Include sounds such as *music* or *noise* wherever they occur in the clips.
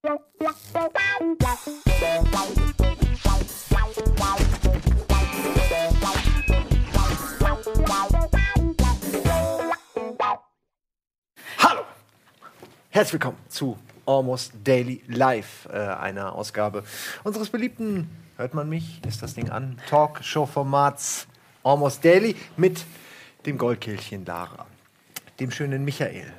Hallo! Herzlich willkommen zu Almost Daily Live, äh, einer Ausgabe unseres beliebten, hört man mich, ist das Ding an, Talkshow-Formats Almost Daily mit dem Goldkehlchen Lara, dem schönen Michael.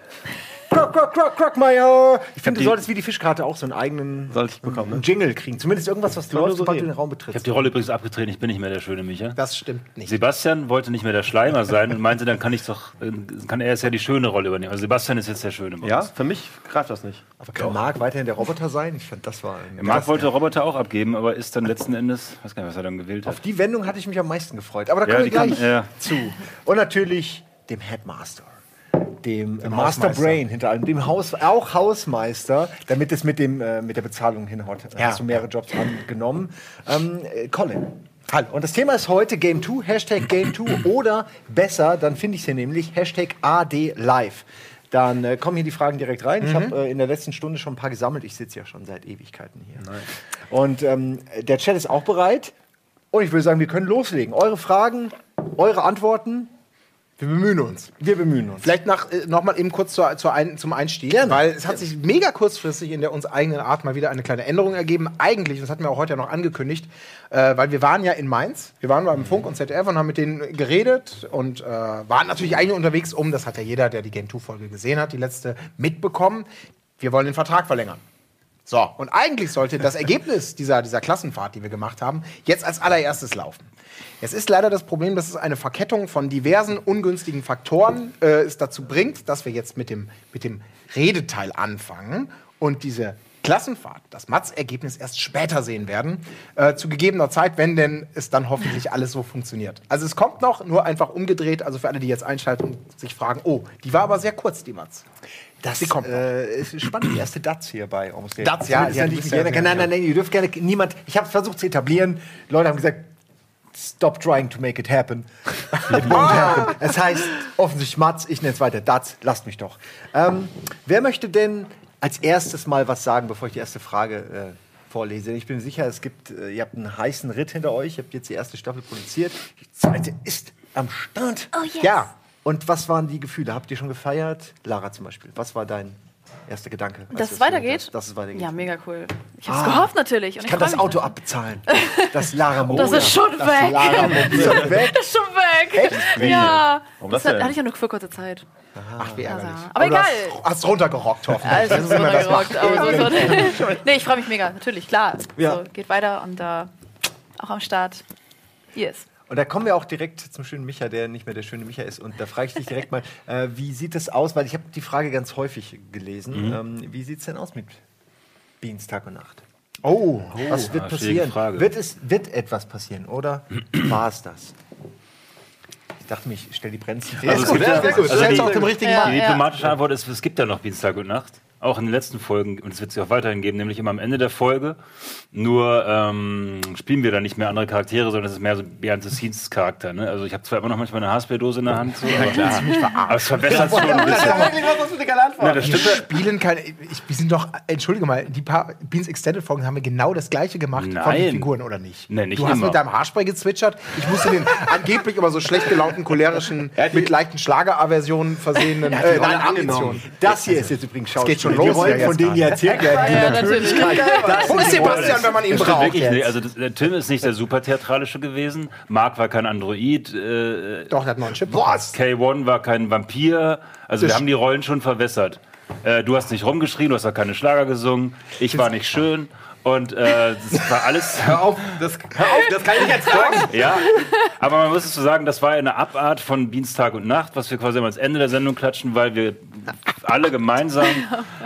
Croc, Croc, Croc, Crockmeier! Ich finde, du solltest wie die Fischkarte auch so einen eigenen Sollte ich bekommen, ne? einen Jingle kriegen. Zumindest irgendwas, was läuft, so sobald du den Raum Ich habe betrittst. die Rolle übrigens abgetreten, ich bin nicht mehr der schöne Micha. Das stimmt nicht. Sebastian wollte nicht mehr der Schleimer sein und meinte, dann kann ich doch, äh, kann er jetzt ja die schöne Rolle übernehmen. Also Sebastian ist jetzt der Schöne. bei Ja, für mich greift das nicht. Aber kann Marc weiterhin der Roboter sein? Ich fand, das war ein Marc wollte Roboter auch abgeben, aber ist dann letzten Endes, weiß gar nicht, was er dann gewählt Auf hat. die Wendung hatte ich mich am meisten gefreut. Aber da Ja, kommen wir gleich ja. zu. Und natürlich dem Headmaster. Dem, Master Hausmeister. Brain hinter allem, dem Haus, auch Hausmeister, damit es mit, dem, äh, mit der Bezahlung hinhaut. Ja. Hast du mehrere Jobs angenommen. Ähm, äh, Colin. Hallo. Und das Thema ist heute Game 2, Hashtag Game 2 oder besser, dann finde ich es hier nämlich, Hashtag AD Live. Dann äh, kommen hier die Fragen direkt rein. Ich habe äh, in der letzten Stunde schon ein paar gesammelt. Ich sitze ja schon seit Ewigkeiten hier. Und ähm, der Chat ist auch bereit. Und ich würde sagen, wir können loslegen. Eure Fragen, eure Antworten. Wir bemühen uns. Wir bemühen uns. Vielleicht nach, äh, noch mal eben kurz zur, zur ein, zum Einstieg, Gerne. weil es hat sich mega kurzfristig in der uns eigenen Art mal wieder eine kleine Änderung ergeben. Eigentlich, das hatten wir auch heute ja noch angekündigt, äh, weil wir waren ja in Mainz, wir waren beim Funk und ZDF und haben mit denen geredet und äh, waren natürlich eigentlich unterwegs, um, das hat ja jeder, der die Game 2-Folge gesehen hat, die letzte mitbekommen, wir wollen den Vertrag verlängern. So, und eigentlich sollte das Ergebnis dieser, dieser Klassenfahrt, die wir gemacht haben, jetzt als allererstes laufen. Es ist leider das Problem, dass es eine Verkettung von diversen ungünstigen Faktoren äh, es dazu bringt, dass wir jetzt mit dem, mit dem Redeteil anfangen und diese Klassenfahrt, das Matz-Ergebnis erst später sehen werden, äh, zu gegebener Zeit, wenn denn es dann hoffentlich alles so funktioniert. Also es kommt noch, nur einfach umgedreht, also für alle, die jetzt einschalten und sich fragen, oh, die war aber sehr kurz, die Matz. Das äh, ist spannend. Die erste Datz hier bei Almost Daily. Datz, ja, Zumindest ja, ich ja gerne- Nein, nein, nein, ihr dürft gerne niemand. Ich habe versucht zu etablieren. Leute haben gesagt, stop trying to make it happen. *laughs* It won't happen. *laughs* Es heißt offensichtlich Mats, ich nenne es weiter Datz, lasst mich doch. Ähm, wer möchte denn als erstes mal was sagen, bevor ich die erste Frage äh, vorlese? Ich bin sicher, es gibt, äh, ihr habt einen heißen Ritt hinter euch, ihr habt jetzt die erste Staffel produziert. Die zweite ist am Start. Oh yes. Ja. Und was waren die Gefühle? Habt ihr schon gefeiert? Lara zum Beispiel. Was war dein erster Gedanke? Dass es das weitergeht? Dass es weitergeht. Ja, mega cool. Ich hab's gehofft natürlich. Und ich kann das Auto natürlich. abbezahlen. Das Lara *laughs* Das ist schon weg. Lara *laughs* Mobil weg. Das ist schon weg. Ja. Warum das das hat, hatte ich ja nur für kurze Zeit. Ach, wie ärgerlich. Also, aber du egal. Hast, hast runtergerockt, hoffentlich. Also, das macht. runtergerockt, aber so, so. *laughs* Nee, ich freue mich mega, natürlich, klar. Ja. So, geht weiter und äh, auch am Start. Yes. Und da kommen wir auch direkt zum schönen Micha, der nicht mehr der schöne Micha ist. Und da frage ich dich direkt mal, *laughs* äh, wie sieht es aus? Weil ich habe die Frage ganz häufig gelesen. Mhm. Ähm, wie sieht es denn aus mit Beans Tag und Nacht? Oh, Was wird ah, passieren? Wird, es, wird etwas passieren oder *clears throat* war es das? Ich dachte mir, ich stelle die Ja, gut, gibt ja, ja- sehr gut. also du setzt die- auch dem richtigen Ja. Mann. Die diplomatische Antwort ist, es gibt ja noch Dienstag und Nacht. Auch in den letzten Folgen, und es wird sie auch weiterhin geben, nämlich immer am Ende der Folge. Nur ähm, spielen wir da nicht mehr andere Charaktere, sondern es ist mehr so Behind-the-Scenes-Charakter. Ne? Also ich habe zwar immer noch manchmal eine Haarspray-Dose in der Hand, so, aber, aber es verbessert schon ein bisschen. *laughs* Ja, das stimmt. Wir spielen keine. Ich, wir sind doch, entschuldige mal, die paar Beans Extended Folgen haben wir genau das gleiche gemacht von den Nein. Figuren, oder nicht? Nee, nicht du hast immer. mit deinem Haarspray gezwitschert. Ich musste den angeblich immer so schlecht gelaunten, cholerischen, mit leichten Schlageraversionen versehenen. Äh, nein. Das hier ist jetzt übrigens Schauspiel. Schon die los Rollen, hier von denen ihr erzählt werdet. Ja, natürlich. Wo ist Sebastian, wenn man ihn braucht? wirklich jetzt? nicht. Also das, der Tim ist nicht der super theatralische gewesen. Mark war kein Android. Äh, Doch, der hat noch einen Chip. Was? K1 war kein Vampir. Also wir Das- haben die Rollen schon verwässert. Äh, du hast nicht rumgeschrien, du hast auch keine Schlager gesungen. Ich war nicht schön. Und äh, das war alles. *laughs* Hör auf, das, hör auf, das kann ich jetzt sagen. *laughs* Ja, aber man muss es so sagen, das war eine Abart von Dienstag und Nacht, was wir quasi am Ende der Sendung klatschen, weil wir alle gemeinsam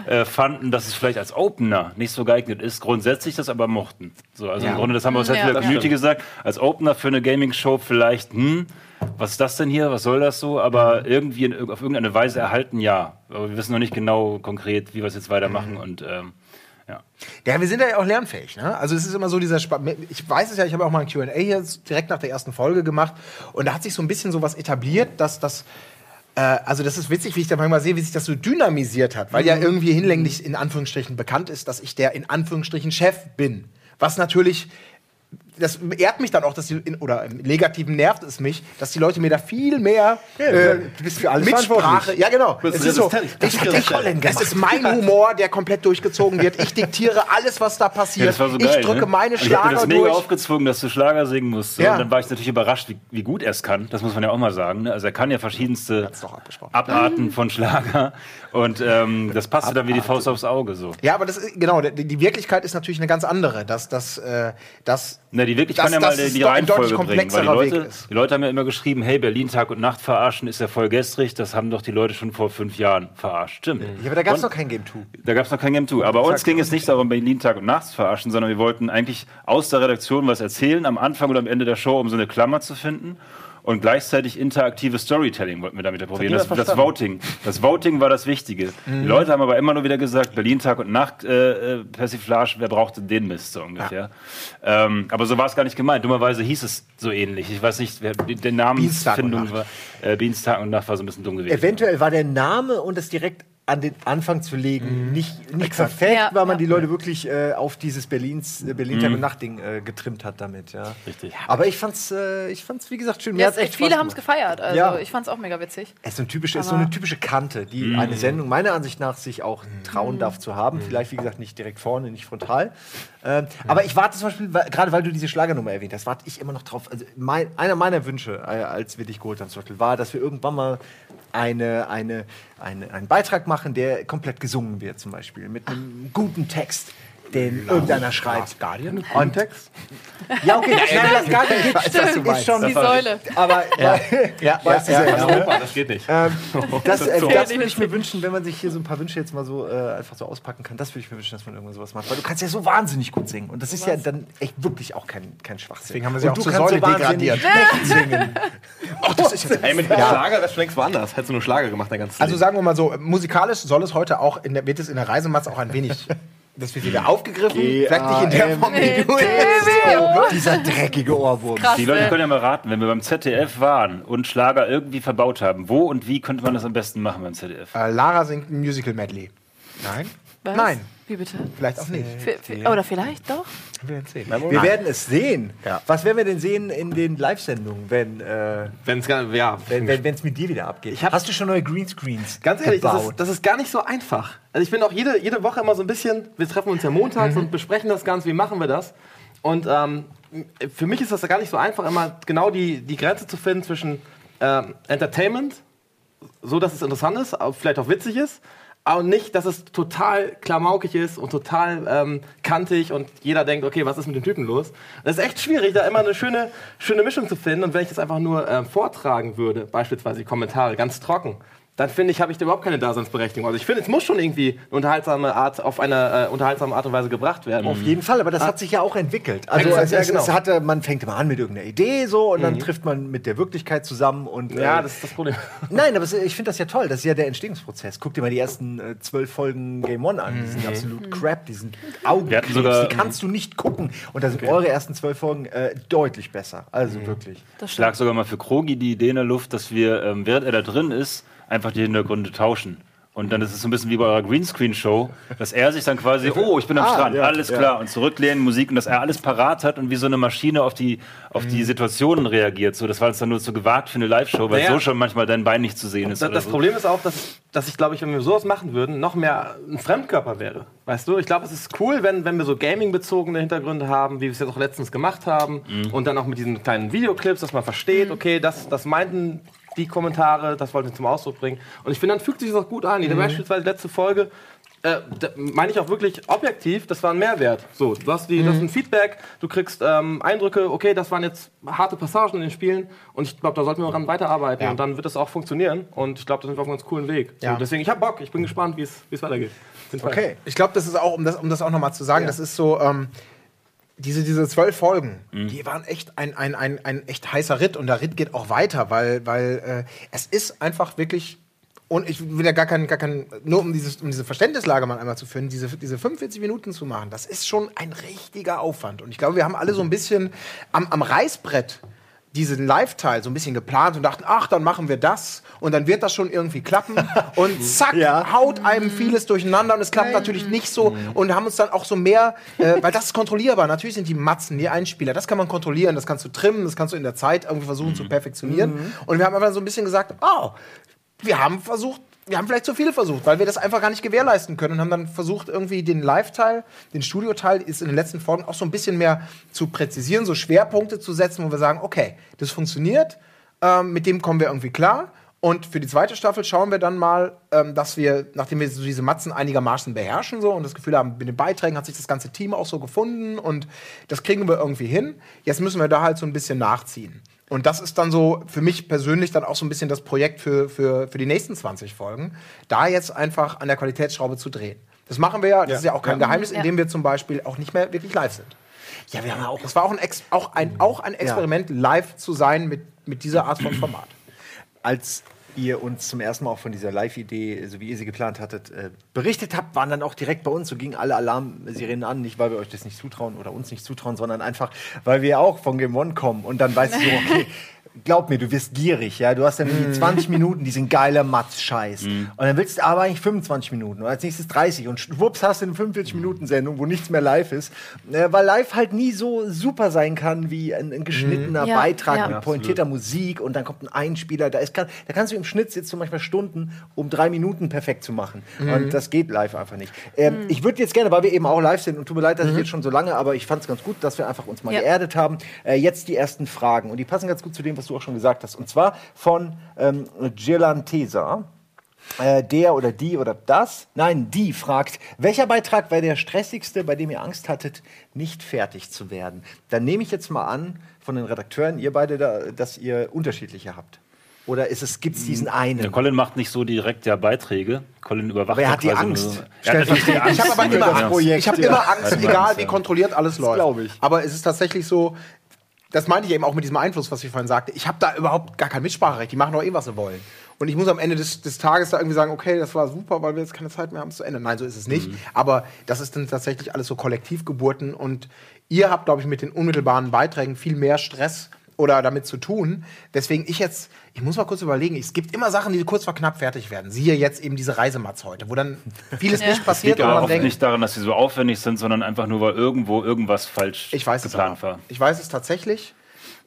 äh, fanden, dass es vielleicht als Opener nicht so geeignet ist, grundsätzlich das aber mochten. So, also im Grunde, das haben wir uns Ja, jetzt in der das Community gesagt, als Opener für eine Gaming-Show vielleicht, hm, was ist das denn hier, was soll das so, aber irgendwie in, auf irgendeine Weise erhalten, ja. Aber wir wissen noch nicht genau konkret, wie wir es jetzt weitermachen und ähm, ja. Ja, wir sind ja auch lernfähig. Ne? Also es ist immer so dieser Spa Ich weiß es ja, ich habe auch mal ein Q&A hier direkt nach der ersten Folge gemacht und da hat sich so ein bisschen sowas etabliert, dass das äh, also das ist witzig, wie ich da manchmal sehe, wie sich das so dynamisiert hat, weil ja irgendwie hinlänglich in Anführungsstrichen bekannt ist, dass ich der in Anführungsstrichen Chef bin. Was natürlich das ehrt mich dann auch, dass die, in, oder im Negativen nervt es mich, dass die Leute mir da viel mehr äh, du bist für alles Mitsprache. Ja, genau. Es ist, so, ich, Das hat der Colin es ist mein Humor, der komplett durchgezogen wird. Ich diktiere alles, was da passiert. Ja, das war so ich geil, drücke ne? meine Und Ich habe mir Schlager das mega durch. aufgezwungen, dass du Schlager singen musst. Ja. Und dann war ich natürlich überrascht, wie, wie gut er es kann. Das muss man ja auch mal sagen. Ne? Also er kann ja verschiedenste. Abarten von Schlager. Und ähm, das passte dann wie die Faust aufs Auge. So. Ja, aber das ist, genau, die, die Wirklichkeit ist natürlich eine ganz andere. Dass, dass, äh, dass Na, die wirklich Das- kann ja mal die, Reihenfolge bringen. Weil die Leute, die Leute haben ja immer geschrieben, hey, Berlin Tag und Nacht verarschen ist ja voll gestrig. Das haben doch die Leute schon vor fünf Jahren verarscht. Stimmt. Ja, aber da gab es noch kein Game 2. Da gab es noch kein Game 2. Aber uns ging es nicht darum, Berlin Tag und Nacht zu verarschen, sondern wir wollten eigentlich aus der Redaktion was erzählen, am Anfang oder am Ende der Show, um so eine Klammer zu finden. Und gleichzeitig interaktives Storytelling wollten wir damit ja probieren. Das, das Voting. Das Voting war das Wichtige. Die Leute haben aber immer nur wieder gesagt, Berlin Tag und Nacht, äh, äh, Persiflage, wer brauchte den Mist so ungefähr. Ähm, aber so war es gar nicht gemeint. Dummerweise hieß es so ähnlich. Ich weiß nicht, wer, und Namensfindung war. Äh, Dienstag und Nacht war so ein bisschen dumm gewesen. Eventuell war der Name und das direkt an den Anfang zu legen nicht, nicht perfekt, Ja, weil man ja. die Leute wirklich äh, auf dieses Berlins, äh, Berlin Mhm. Tag und Nacht Ding äh, getrimmt hat damit, ja. Richtig. Aber ich fand's, äh, ich fand's wie gesagt schön. Mir Ja, echt viele haben es gefeiert. Also Ja. ich fand es auch mega witzig. Es ist, ein typische, ist so eine typische Kante, die Mhm. eine Sendung meiner Ansicht nach sich auch trauen darf zu haben. Vielleicht, wie gesagt, nicht direkt vorne, nicht frontal. Ähm, Aber ich warte zum Beispiel, gerade weil du diese Schlagernummer erwähnt hast, warte ich immer noch drauf. Also mein, einer meiner Wünsche, äh, als wir dich geholt haben, zum Beispiel, war, dass wir irgendwann mal eine, eine, eine, einen Beitrag machen, der komplett gesungen wird, zum Beispiel. Mit einem guten Text. Den irgendeiner schreibt. Guardian? Und Text? Ja, okay, das, nein, das gar nicht. Stimmt, ist schon die Säule. Aber ja, Ja, weißt *laughs* du ja, selbst, ja. ne? Europa, das geht nicht. Ähm, das äh, so. das würde ich mir wünschen, wenn man sich hier so ein paar Wünsche jetzt mal so äh, einfach so auspacken kann. Das würde ich mir wünschen, dass man irgendwann sowas macht. Weil du kannst ja so wahnsinnig gut singen. Und das ist ja dann echt wirklich auch kein, kein Schwachsinn. Deswegen haben wir sie Und auch du zur Säule degradiert. *laughs* singen. Ach, das ist jetzt Ey, mit Schlager wärst du längst woanders. Hättest du nur Schlager gemacht, dein ganzes Also sagen wir mal so, musikalisch soll es heute auch, in der, wird es in der Reisematz auch ein wenig, *laughs* das wird wieder aufgegriffen. Vielleicht nicht in der Form, wie du Oh, dieser dreckige Ohrwurm. Krass. Die Leute können ja mal raten, wenn wir beim ZDF waren und Schlager irgendwie verbaut haben, wo und wie könnte man das am besten machen beim ZDF? äh, Lara singt ein Musical-Medley. Nein? Was? Nein, Wie bitte? vielleicht auch nicht. F f oder vielleicht doch? Wir werden sehen. Wir werden es sehen. Ja. Was werden wir denn sehen in den Live-Sendungen, wenn äh, Wenn's gar, ja, wenn wenn, mit dir wieder abgeht? Hast du schon neue Greenscreens Ganz ehrlich, das ist, das ist gar nicht so einfach. Also ich bin auch jede, jede Woche immer so ein bisschen, wir treffen uns ja montags und besprechen das Ganze, wie machen wir das. Und ähm, für mich ist das gar nicht so einfach, immer genau die, die Grenze zu finden zwischen ähm, Entertainment, so dass es interessant ist, vielleicht auch witzig ist, aber nicht, dass es total klamaukig ist und total ähm, kantig und jeder denkt, okay, was ist mit dem Typen los? Das ist echt schwierig, da immer eine schöne, schöne Mischung zu finden. Und wenn ich das einfach nur ähm, vortragen würde, beispielsweise die Kommentare, ganz trocken, dann finde ich, habe ich da überhaupt keine Daseinsberechtigung. Also ich finde, es muss schon irgendwie eine unterhaltsame Art, auf eine äh, unterhaltsame Art und Weise gebracht werden. Auf jeden Fall, aber das hat sich ja auch entwickelt. Also es, ja, genau. es hatte, man fängt immer an mit irgendeiner Idee so und dann trifft man mit der Wirklichkeit zusammen und ja, äh, das ist das Problem. *laughs* Nein, aber es, ich finde das ja toll. Das ist ja der Entstehungsprozess. Guck dir mal die ersten äh, zwölf Folgen Game One an. Die sind absolut crap. Die sind Augenkrebs. sogar- Die kannst du nicht gucken. Und da sind eure ersten zwölf Folgen äh, deutlich besser. Also wirklich. Das Ich lag sogar mal für Krogi die Idee in der Luft, dass wir, ähm, während er da drin ist, einfach die Hintergründe tauschen. Und dann ist es so ein bisschen wie bei eurer Greenscreen-Show, dass er sich dann quasi, oh, ich bin am Ah, Strand, ja, alles ja. klar, und zurücklehnen, Musik, und dass er alles parat hat und wie so eine Maschine auf die, auf die Situationen reagiert. So, das war uns dann nur zu gewagt für eine Live-Show, weil Naja. so schon manchmal dein Bein nicht zu sehen ist. Das, oder das so. Problem ist auch, dass, dass ich, glaube ich, wenn wir sowas machen würden, noch mehr ein Fremdkörper wäre. Weißt du? Ich glaube, es ist cool, wenn, wenn wir so Gaming-bezogene Hintergründe haben, wie wir es jetzt auch letztens gemacht haben. Und dann auch mit diesen kleinen Videoclips, dass man versteht, okay, das, das meinten die Kommentare, das wollten sie zum Ausdruck bringen. Und ich finde, dann fügt sich das auch gut an. Die beispielsweise letzte Folge, äh, meine ich auch wirklich objektiv, das war ein Mehrwert. So, du hast, die, das ist ein Feedback, du kriegst ähm, Eindrücke, okay, das waren jetzt harte Passagen in den Spielen und ich glaube, da sollten wir dran weiterarbeiten Ja. und dann wird das auch funktionieren und ich glaube, da sind wir auf einem ganz coolen Weg. Ja. So, deswegen, ich habe Bock, ich bin gespannt, wie es weitergeht. Okay. Ich glaube, das ist auch, um das, um das auch nochmal zu sagen, das ist so, ähm, diese, diese zwölf Folgen, die waren echt ein, ein, ein, ein echt heißer Ritt und der Ritt geht auch weiter, weil, weil äh, es ist einfach wirklich. Und ich will ja gar keinen, gar keinen, nur um, dieses, um diese Verständnislage mal einmal zu führen, diese, diese 45 Minuten zu machen, das ist schon ein richtiger Aufwand. Und ich glaube, wir haben alle so ein bisschen am, am Reißbrett diesen Live-Teil so ein bisschen geplant und dachten, ach, dann machen wir das und dann wird das schon irgendwie klappen. *laughs* Und zack, Ja. haut einem vieles durcheinander und es klappt natürlich nicht so und haben uns dann auch so mehr, äh, weil das ist kontrollierbar. Natürlich sind die Matzen, die Einspieler, das kann man kontrollieren, das kannst du trimmen, das kannst du in der Zeit irgendwie versuchen zu perfektionieren. Und wir haben einfach so ein bisschen gesagt, oh, wir haben versucht, wir haben vielleicht zu viel versucht, weil wir das einfach gar nicht gewährleisten können und haben dann versucht, irgendwie den Live-Teil, den Studio-Teil ist in den letzten Folgen auch so ein bisschen mehr zu präzisieren, so Schwerpunkte zu setzen, wo wir sagen, okay, das funktioniert, ähm, mit dem kommen wir irgendwie klar. Und für die zweite Staffel schauen wir dann mal, ähm, dass wir, nachdem wir so diese Matzen einigermaßen beherrschen so und das Gefühl haben, mit den Beiträgen hat sich das ganze Team auch so gefunden und das kriegen wir irgendwie hin. Jetzt müssen wir da halt so ein bisschen nachziehen. Und das ist dann so für mich persönlich dann auch so ein bisschen das Projekt für, für, für die nächsten 20 Folgen, da jetzt einfach an der Qualitätsschraube zu drehen. Das machen wir ja, das ist ja auch kein Geheimnis, Ja. indem wir zum Beispiel auch nicht mehr wirklich live sind. Ja, wir haben ja auch. Das war auch ein, Ex auch ein, auch ein Experiment, live zu sein mit, mit dieser Art von Format. als ihr uns zum ersten Mal auch von dieser Live-Idee, so wie ihr sie geplant hattet, äh, berichtet habt, waren dann auch direkt bei uns, so gingen alle Alarmsirenen an, nicht weil wir euch das nicht zutrauen oder uns nicht zutrauen, sondern einfach, weil wir auch von Game One kommen. Und dann weißt du so, okay, glaub mir, du wirst gierig, ja, du hast dann irgendwie 20 Minuten diesen geiler Matz-Scheiß und dann willst du aber eigentlich 25 Minuten und als nächstes 30 und schwupps hast du eine 45 Minuten Sendung, wo nichts mehr live ist, äh, weil live halt nie so super sein kann wie ein, ein geschnittener Ja, Beitrag ja. mit pointierter Musik und dann kommt ein Einspieler. Da, ist, kann, da kannst du im Schnitt sitzt du manchmal Stunden, um drei Minuten perfekt zu machen. Und das geht live einfach nicht. Ähm, Ich würde jetzt gerne, weil wir eben auch live sind und tut mir leid, dass ich jetzt schon so lange, aber ich fand es ganz gut, dass wir einfach uns mal Ja. geerdet haben. Äh, jetzt die ersten Fragen und die passen ganz gut zu dem, was du auch schon gesagt hast. Und zwar von ähm, Gelantesa. Äh, der oder die oder das, nein, die fragt, welcher Beitrag war der stressigste, bei dem ihr Angst hattet, nicht fertig zu werden? Dann nehme ich jetzt mal an, von den Redakteuren, ihr beide, da, dass ihr unterschiedliche habt. Oder ist es, gibt es diesen einen? Der Colin macht nicht so direkt ja Beiträge. Colin überwacht Aber er ja hat die quasi Angst. Nur, er hat die Angst. Ich habe aber immer Angst. Projekt, ich habe ja. immer Angst, egal wie kontrolliert alles läuft. ich. Aber es ist tatsächlich so, das meinte ich eben auch mit diesem Einfluss, was ich vorhin sagte. Ich habe da überhaupt gar kein Mitspracherecht. Die machen doch eh, was sie wollen. Und ich muss am Ende des, des Tages da irgendwie sagen, okay, das war super, weil wir jetzt keine Zeit mehr haben es zu ändern. Nein, so ist es nicht. Aber das ist dann tatsächlich alles so Kollektivgeburten. Und ihr habt, glaube ich, mit den unmittelbaren Beiträgen viel mehr Stress oder damit zu tun. Deswegen ich jetzt, ich muss mal kurz überlegen, es gibt immer Sachen, die kurz vor knapp fertig werden. Siehe jetzt eben diese Reisematz heute, wo dann vieles *laughs* nicht Das passiert liegt und aber denkt, nicht daran, dass sie so aufwendig sind, sondern einfach nur, weil irgendwo irgendwas falsch Ich weiß es geplant aber. war. Ich weiß es tatsächlich.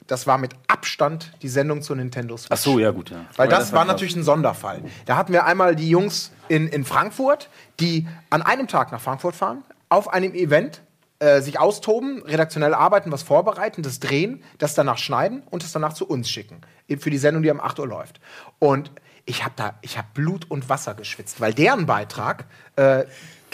Das war mit Abstand die Sendung zur Nintendo Switch. Ach so, ja gut. Ja. Weil das, das war war natürlich ein Sonderfall. Da hatten wir einmal die Jungs in, in Frankfurt, die an einem Tag nach Frankfurt fahren, auf einem Event äh, sich austoben, redaktionell arbeiten, was vorbereiten, das drehen, das danach schneiden und das danach zu uns schicken. Für die Sendung, die um 8 Uhr läuft. Und ich habe da, ich habe Blut und Wasser geschwitzt, weil deren Beitrag äh,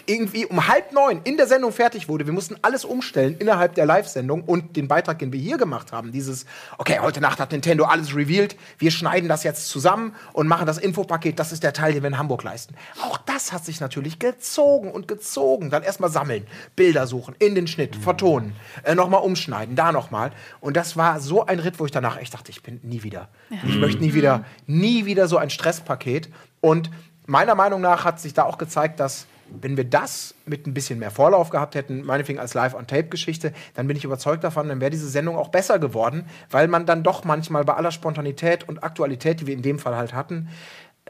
irgendwie um halb neun in der Sendung fertig wurde. Wir mussten alles umstellen innerhalb der Live-Sendung und den Beitrag, den wir hier gemacht haben, dieses, okay, heute Nacht hat Nintendo alles revealed, wir schneiden das jetzt zusammen und machen das Infopaket, das ist der Teil, den wir in Hamburg leisten. Auch das hat sich natürlich gezogen und gezogen. Dann erstmal sammeln, Bilder suchen, in den Schnitt, vertonen, äh, nochmal umschneiden, da nochmal. Und das war so ein Ritt, wo ich danach echt dachte, ich bin nie wieder. Ich möchte nie wieder, nie wieder so ein Stresspaket. Und meiner Meinung nach hat sich da auch gezeigt, dass wenn wir das mit ein bisschen mehr Vorlauf gehabt hätten, meinetwegen als Live-on-Tape-Geschichte, dann bin ich überzeugt davon, dann wäre diese Sendung auch besser geworden, weil man dann doch manchmal bei aller Spontanität und Aktualität, die wir in dem Fall halt hatten,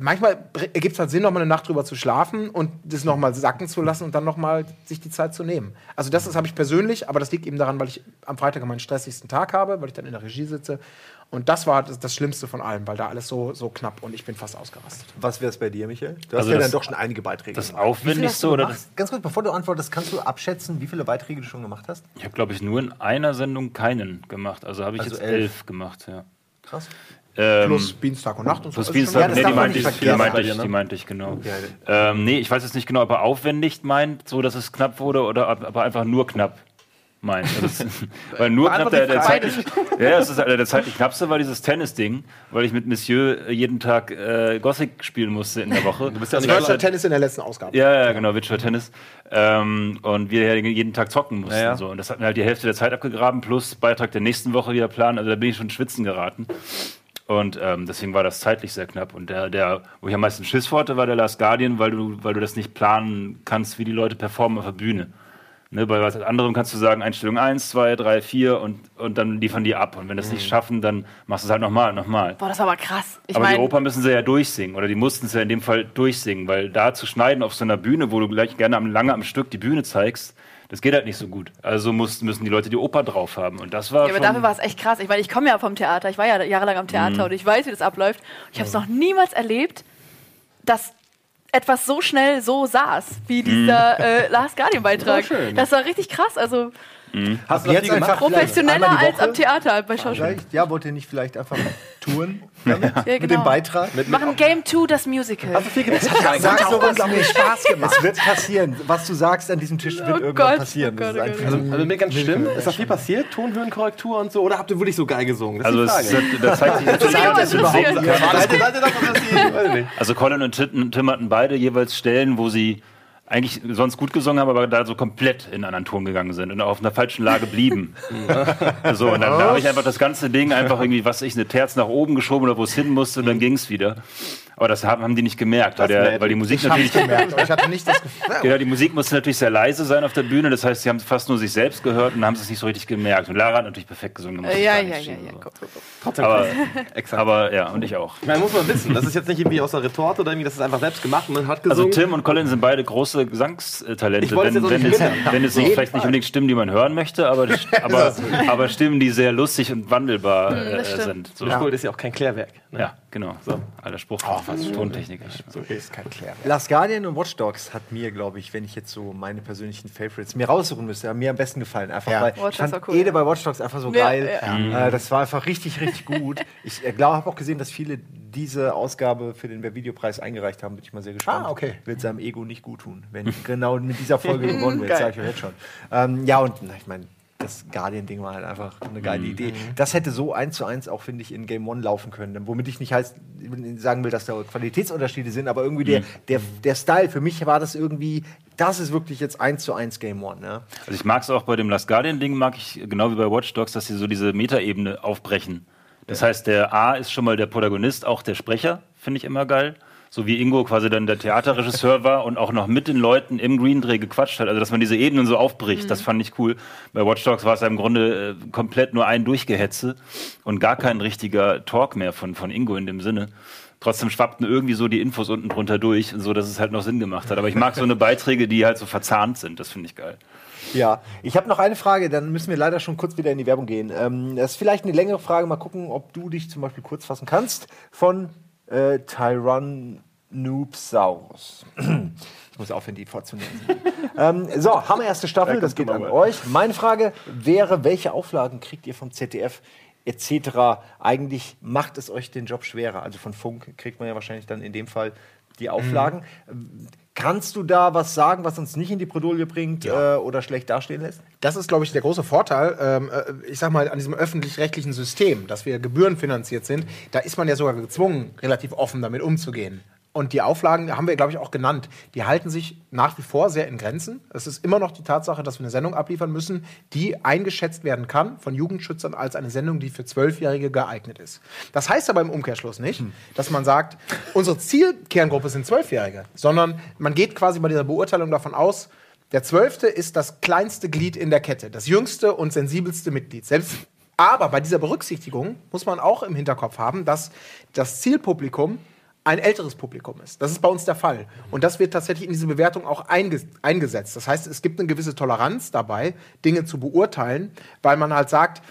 manchmal ergibt es halt Sinn, nochmal eine Nacht drüber zu schlafen und das nochmal sacken zu lassen und dann nochmal sich die Zeit zu nehmen. Also das, habe ich persönlich, aber das liegt eben daran, weil ich am Freitag meinen stressigsten Tag habe, weil ich dann in der Regie sitze. Und das war das, das Schlimmste von allem, weil da alles so, so knapp und ich bin fast ausgerastet. Was wäre es bei dir, Michael? Du hast Also ja das- dann doch schon einige Beiträge. Das gemacht. Aufwendigste oder das. Ganz kurz, bevor du antwortest, kannst du abschätzen, wie viele Beiträge du schon gemacht hast? Ich habe, glaube ich, nur in einer Sendung keinen gemacht. Also habe ich Also jetzt elf. elf gemacht, ja. Krass. Ähm, Plus Dienstag und Nacht und Plus so. Dienstag, Ja, das nee, die meinte, ich, die, meinte ich, ne? die meinte ich, genau. Ja, ähm, nee, ich weiß jetzt nicht genau, ob er aufwendig meint, so dass es knapp wurde, oder ob, ob er einfach nur knapp meint. Also das, *laughs* weil nur knapp, der, der, zeitlich, ja, das ist, der, der zeitlich knappste war dieses Tennis-Ding, weil ich mit Monsieur jeden Tag äh, Gothic spielen musste in der Woche. Du bist Das Virtual Tennis in der letzten Ausgabe. ja, ja, genau, Virtual Tennis. Ähm, und wir ja jeden Tag zocken mussten. Ja, ja. So. Und das hat mir halt die Hälfte der Zeit abgegraben, plus Beitrag der nächsten Woche wieder planen. Also da bin ich schon schwitzen geraten. Und ähm, deswegen war das zeitlich sehr knapp. Und der, der, wo ich am meisten Schiss vor hatte, war der Last Guardian, weil du, weil du das nicht planen kannst, wie die Leute performen auf der Bühne. Ne, bei was anderem kannst du sagen, Einstellung 1, 2, 3, 4 und, und dann liefern die ab. Und wenn das Mhm. nicht schaffen, dann machst du es halt nochmal, nochmal. Boah, das war aber krass. Ich Aber die meine, Oper müssen sie ja durchsingen oder die mussten es ja in dem Fall durchsingen, weil da zu schneiden auf so einer Bühne, wo du gleich gerne am, lange am Stück die Bühne zeigst, das geht halt nicht so gut. Also muss, müssen die Leute die Oper drauf haben. Und das war ja, aber dafür war es echt krass. Ich meine, ich komme ja vom Theater. Ich war ja jahrelang am Mhm. Theater und ich weiß, wie das abläuft. Ich habe es noch niemals erlebt, dass etwas so schnell so saß, wie dieser Mhm. äh, Last Guardian-Beitrag. *laughs* Das war richtig krass. Also Hast du das jetzt einfach professioneller als am? Theater bei Schauspiel. Vielleicht, ja, wollt ihr nicht vielleicht einfach touren damit? Ja, Mit genau. dem Beitrag? Machen Game 2 das Musical. Hast du viel gemacht? Sag sowas auch mir Spaß gemacht. Es wird passieren. Was du sagst an diesem Tisch wird Oh irgendwann Gott, passieren. oh Das Gott, oh. Also, also mir ganz schlimm. Ist da viel passiert? Tonhöhenkorrektur und so? Oder habt ihr wirklich so geil gesungen? Das ist also die es, Frage. zeigt sich überhaupt- das, das die- weiß ich nicht. Also Colin und Tim hatten beide jeweils Stellen, wo sie eigentlich sonst gut gesungen haben, aber da so komplett in einen anderen Ton gegangen sind und auf einer falschen Lage blieben. *laughs* so, und dann da habe ich einfach das ganze Ding einfach irgendwie, was ich, eine Terz nach oben geschoben oder wo es hin musste und dann ging es wieder. Aber das haben, haben die nicht gemerkt, weil, der, weil die Musik Ich habe natürlich gemerkt, aber ich hatte nicht das Gefühl. *laughs* Genau, die Musik musste natürlich sehr leise sein auf der Bühne. Das heißt, sie haben fast nur sich selbst gehört und haben es nicht so richtig gemerkt. Und Lara hat natürlich perfekt gesungen. Äh, ich ja, ja, nicht ja, ja. so. Trotzdem Aber, *laughs* Exakt. aber ja, und ich auch. Meine, muss man wissen, das ist jetzt nicht irgendwie aus der Retorte oder irgendwie, das ist einfach selbst gemacht und man hat Also gesungen. Tim und Colin sind beide große Gesangstalente. Ich wollte Wenn, es wenn, jetzt wenn es nicht, vielleicht nicht unbedingt Stimmen, die man hören möchte, aber, *laughs* aber, aber Stimmen, die sehr lustig und wandelbar äh, das stimmt. sind. So. ja. Schuld ist ja auch kein Klärwerk. Ne? Ja, genau. So, alter Spruch. Oh, was Tontechniker. Okay, ist kein Klär. Last Guardian und Watch Dogs hat mir, glaube ich, wenn ich jetzt so meine persönlichen Favorites mir raussuchen müsste, haben mir am besten gefallen. Einfach Ja. weil Watch ich fand cool, Ede ja. bei Watch Dogs einfach so Ja, geil. ja. Äh, das war einfach richtig, richtig gut. Ich äh, glaube, habe auch gesehen, dass viele diese Ausgabe für den Videopreis eingereicht haben. Bin ich mal sehr gespannt. Ah, okay. Wird seinem Ego nicht gut tun, wenn *laughs* genau mit dieser Folge *laughs* gewonnen wird, sage ich euch jetzt schon. Ähm, ja, und na, ich meine, das Guardian-Ding war halt einfach eine geile Idee. Das hätte so eins zu eins auch, finde ich, in Game One laufen können. Womit ich nicht heißt, sagen will, dass da Qualitätsunterschiede sind, aber irgendwie der, der, der Style, für mich war das irgendwie, das ist wirklich jetzt eins zu eins Game One. Ne? Also ich mag es auch bei dem Last Guardian-Ding, mag ich genau wie bei Watch Dogs, dass sie so diese Metaebene aufbrechen. Das heißt, der A ist schon mal der Protagonist, auch der Sprecher, finde ich immer geil. So wie Ingo quasi dann der Theaterregisseur war und auch noch mit den Leuten im Green Dreh gequatscht hat. Also, dass man diese Ebenen so aufbricht, das fand ich cool. Bei Watch Dogs war es ja im Grunde äh, komplett nur ein Durchgehetze und gar kein richtiger Talk mehr von, von Ingo in dem Sinne. Trotzdem schwappten irgendwie so die Infos unten drunter durch, so dass es halt noch Sinn gemacht hat. Aber ich mag so eine Beiträge, die halt so verzahnt sind. Das finde ich geil. Ja, ich habe noch eine Frage, dann müssen wir leider schon kurz wieder in die Werbung gehen. Ähm, das ist vielleicht eine längere Frage, mal gucken, ob du dich zum Beispiel kurz fassen kannst. Von äh, Tyrannosaurus. Ich muss aufhören, die vorzunehmen. *laughs* ähm, so, haben wir erste Staffel, das geht an euch. Meine Frage wäre, welche Auflagen kriegt ihr vom ZDF etc.? Eigentlich macht es euch den Job schwerer. Also von Funk kriegt man ja wahrscheinlich dann in dem Fall die Auflagen. Kannst du da was sagen, was uns nicht in die Bredouille bringt äh, oder schlecht dastehen lässt? Das ist, glaube ich, der große Vorteil, ähm, äh, ich sag mal, an diesem öffentlich-rechtlichen System, dass wir gebührenfinanziert sind. Da ist man ja sogar gezwungen, relativ offen damit umzugehen. Und die Auflagen haben wir, glaube ich, auch genannt. Die halten sich nach wie vor sehr in Grenzen. Es ist immer noch die Tatsache, dass wir eine Sendung abliefern müssen, die eingeschätzt werden kann von Jugendschützern als eine Sendung, die für Zwölfjährige geeignet ist. Das heißt aber im Umkehrschluss nicht, dass man sagt, unsere Zielkerngruppe sind Zwölfjährige, sondern man geht quasi bei dieser Beurteilung davon aus, der Zwölfte ist das kleinste Glied in der Kette, das jüngste und sensibelste Mitglied. Selbst aber bei dieser Berücksichtigung muss man auch im Hinterkopf haben, dass das Zielpublikum ein älteres Publikum ist. Das ist bei uns der Fall. Und das wird tatsächlich in diese Bewertung auch einge eingesetzt. Das heißt, es gibt eine gewisse Toleranz dabei, Dinge zu beurteilen, weil man halt sagt,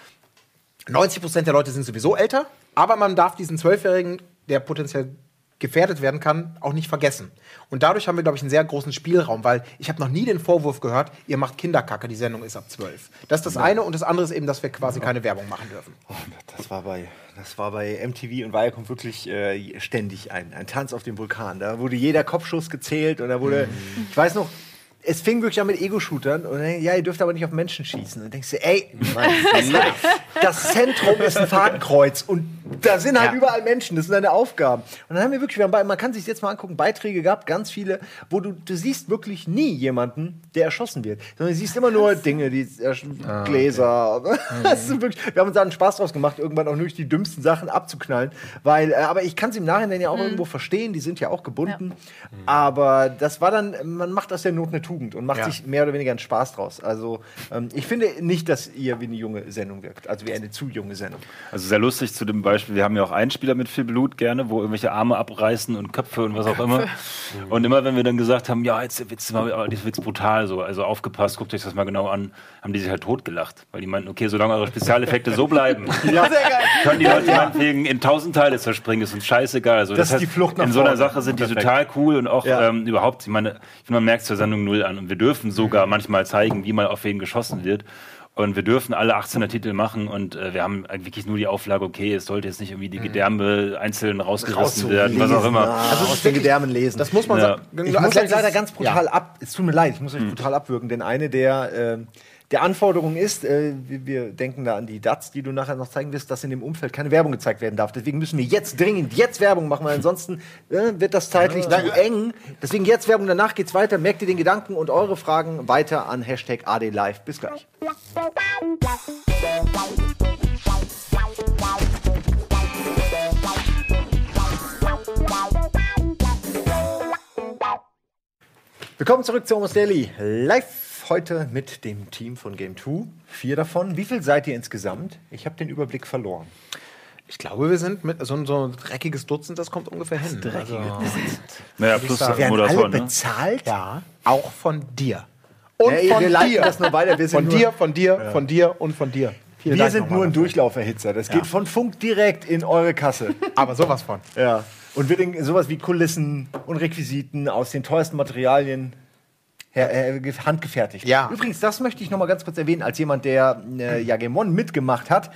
90 Prozent der Leute sind sowieso älter, aber man darf diesen Zwölfjährigen, der potenziell gefährdet werden kann, auch nicht vergessen. Und dadurch haben wir, glaube ich, einen sehr großen Spielraum, weil ich habe noch nie den Vorwurf gehört, ihr macht Kinderkacke, die Sendung ist ab 12. Das ist das eine und das andere ist eben, dass wir quasi keine Werbung machen dürfen. Oh, das war bei, das war bei MTV und Viacom wirklich äh, ständig ein, ein Tanz auf dem Vulkan. Da wurde jeder Kopfschuss gezählt und da wurde, ich weiß noch, es fing wirklich an mit Ego-Shootern und dann, ja, ihr dürft aber nicht auf Menschen schießen. Und dann denkst du, ey, Mann, das, das Zentrum ist ein Fadenkreuz und da sind halt Ja. überall Menschen, das sind deine Aufgaben. Und dann haben wir wirklich, wir haben, bei- man kann sich jetzt mal angucken, Beiträge gehabt, ganz viele, wo du, du siehst wirklich nie jemanden, der erschossen wird. Sondern du siehst immer nur Dinge, die Ah, Gläser. *laughs* Das ist wirklich, wir haben uns da einen Spaß draus gemacht, irgendwann auch nur die dümmsten Sachen abzuknallen. Weil, äh, aber ich kann es im Nachhinein ja auch irgendwo verstehen, die sind ja auch gebunden. Aber das war dann, man macht aus der Not eine Tugend und macht Ja. sich mehr oder weniger einen Spaß draus. Also ähm, ich finde nicht, dass ihr wie eine junge Sendung wirkt. Also wie eine zu junge Sendung. Also sehr lustig zu dem Beispiel, wir haben ja auch Einspieler mit viel Blut gerne, wo irgendwelche Arme abreißen und Köpfe und was auch immer. Und immer wenn wir dann gesagt haben, ja, jetzt wird's mal jetzt wird's brutal so, also aufgepasst, guckt euch das mal genau an, haben die sich halt totgelacht. Weil die meinten, okay, solange eure Spezialeffekte so bleiben, *laughs* können die Leute meinetwegen in tausend Teile zerspringen, ist uns scheißegal. Also, Das ist die Flucht nach In so einer. Sache sind die total cool und auch Ja. ähm, überhaupt, ich meine, ich finde, man merkt zur Sendung null an. Und wir dürfen sogar manchmal zeigen, wie mal auf wen geschossen wird. Und wir dürfen alle 18er Titel machen und äh, wir haben wirklich nur die Auflage, okay, es sollte jetzt nicht irgendwie die Gedärme einzeln rausgerissen werden, was auch immer. Also aus den Gedärmen lesen. Das muss man Ja. sagen. Ich muss euch leider ganz brutal ab. Es tut mir leid, ich muss euch brutal abwürgen, denn eine der, äh, der Anforderungen ist, äh, wir, denken da an die DATs, die du nachher noch zeigen wirst, dass in dem Umfeld keine Werbung gezeigt werden darf. Deswegen müssen wir jetzt dringend jetzt Werbung machen, weil ansonsten äh, wird das zeitlich zu eng. Deswegen jetzt Werbung, danach geht's weiter. Merkt ihr den Gedanken und eure Fragen weiter an Hashtag ADLive. Bis gleich. Willkommen zurück zu Almost Daily. Live heute mit dem Team von Game 2. Vier davon. Wie viel seid ihr insgesamt? Ich habe den Überblick verloren. Ich glaube, wir sind mit so, ein- so ein dreckiges Dutzend, das kommt ungefähr hin. Also, Naja, plus das Werden alle. Ne? bezahlt? ja, auch von dir. Und Ja, von wir dir. das nur weiter. Wir sind Von nur- dir, von dir, von dir und von dir. Vielen Wir Dank sind nur ein dafür. Durchlauferhitzer. Das geht von Funk direkt in eure Kasse. *laughs* Aber sowas von. ja. Und wird in sowas wie Kulissen und Requisiten aus den teuersten Materialien handgefertigt. Ja. Übrigens, das möchte ich noch mal ganz kurz erwähnen, als jemand, der äh, ja Game One mitgemacht hat,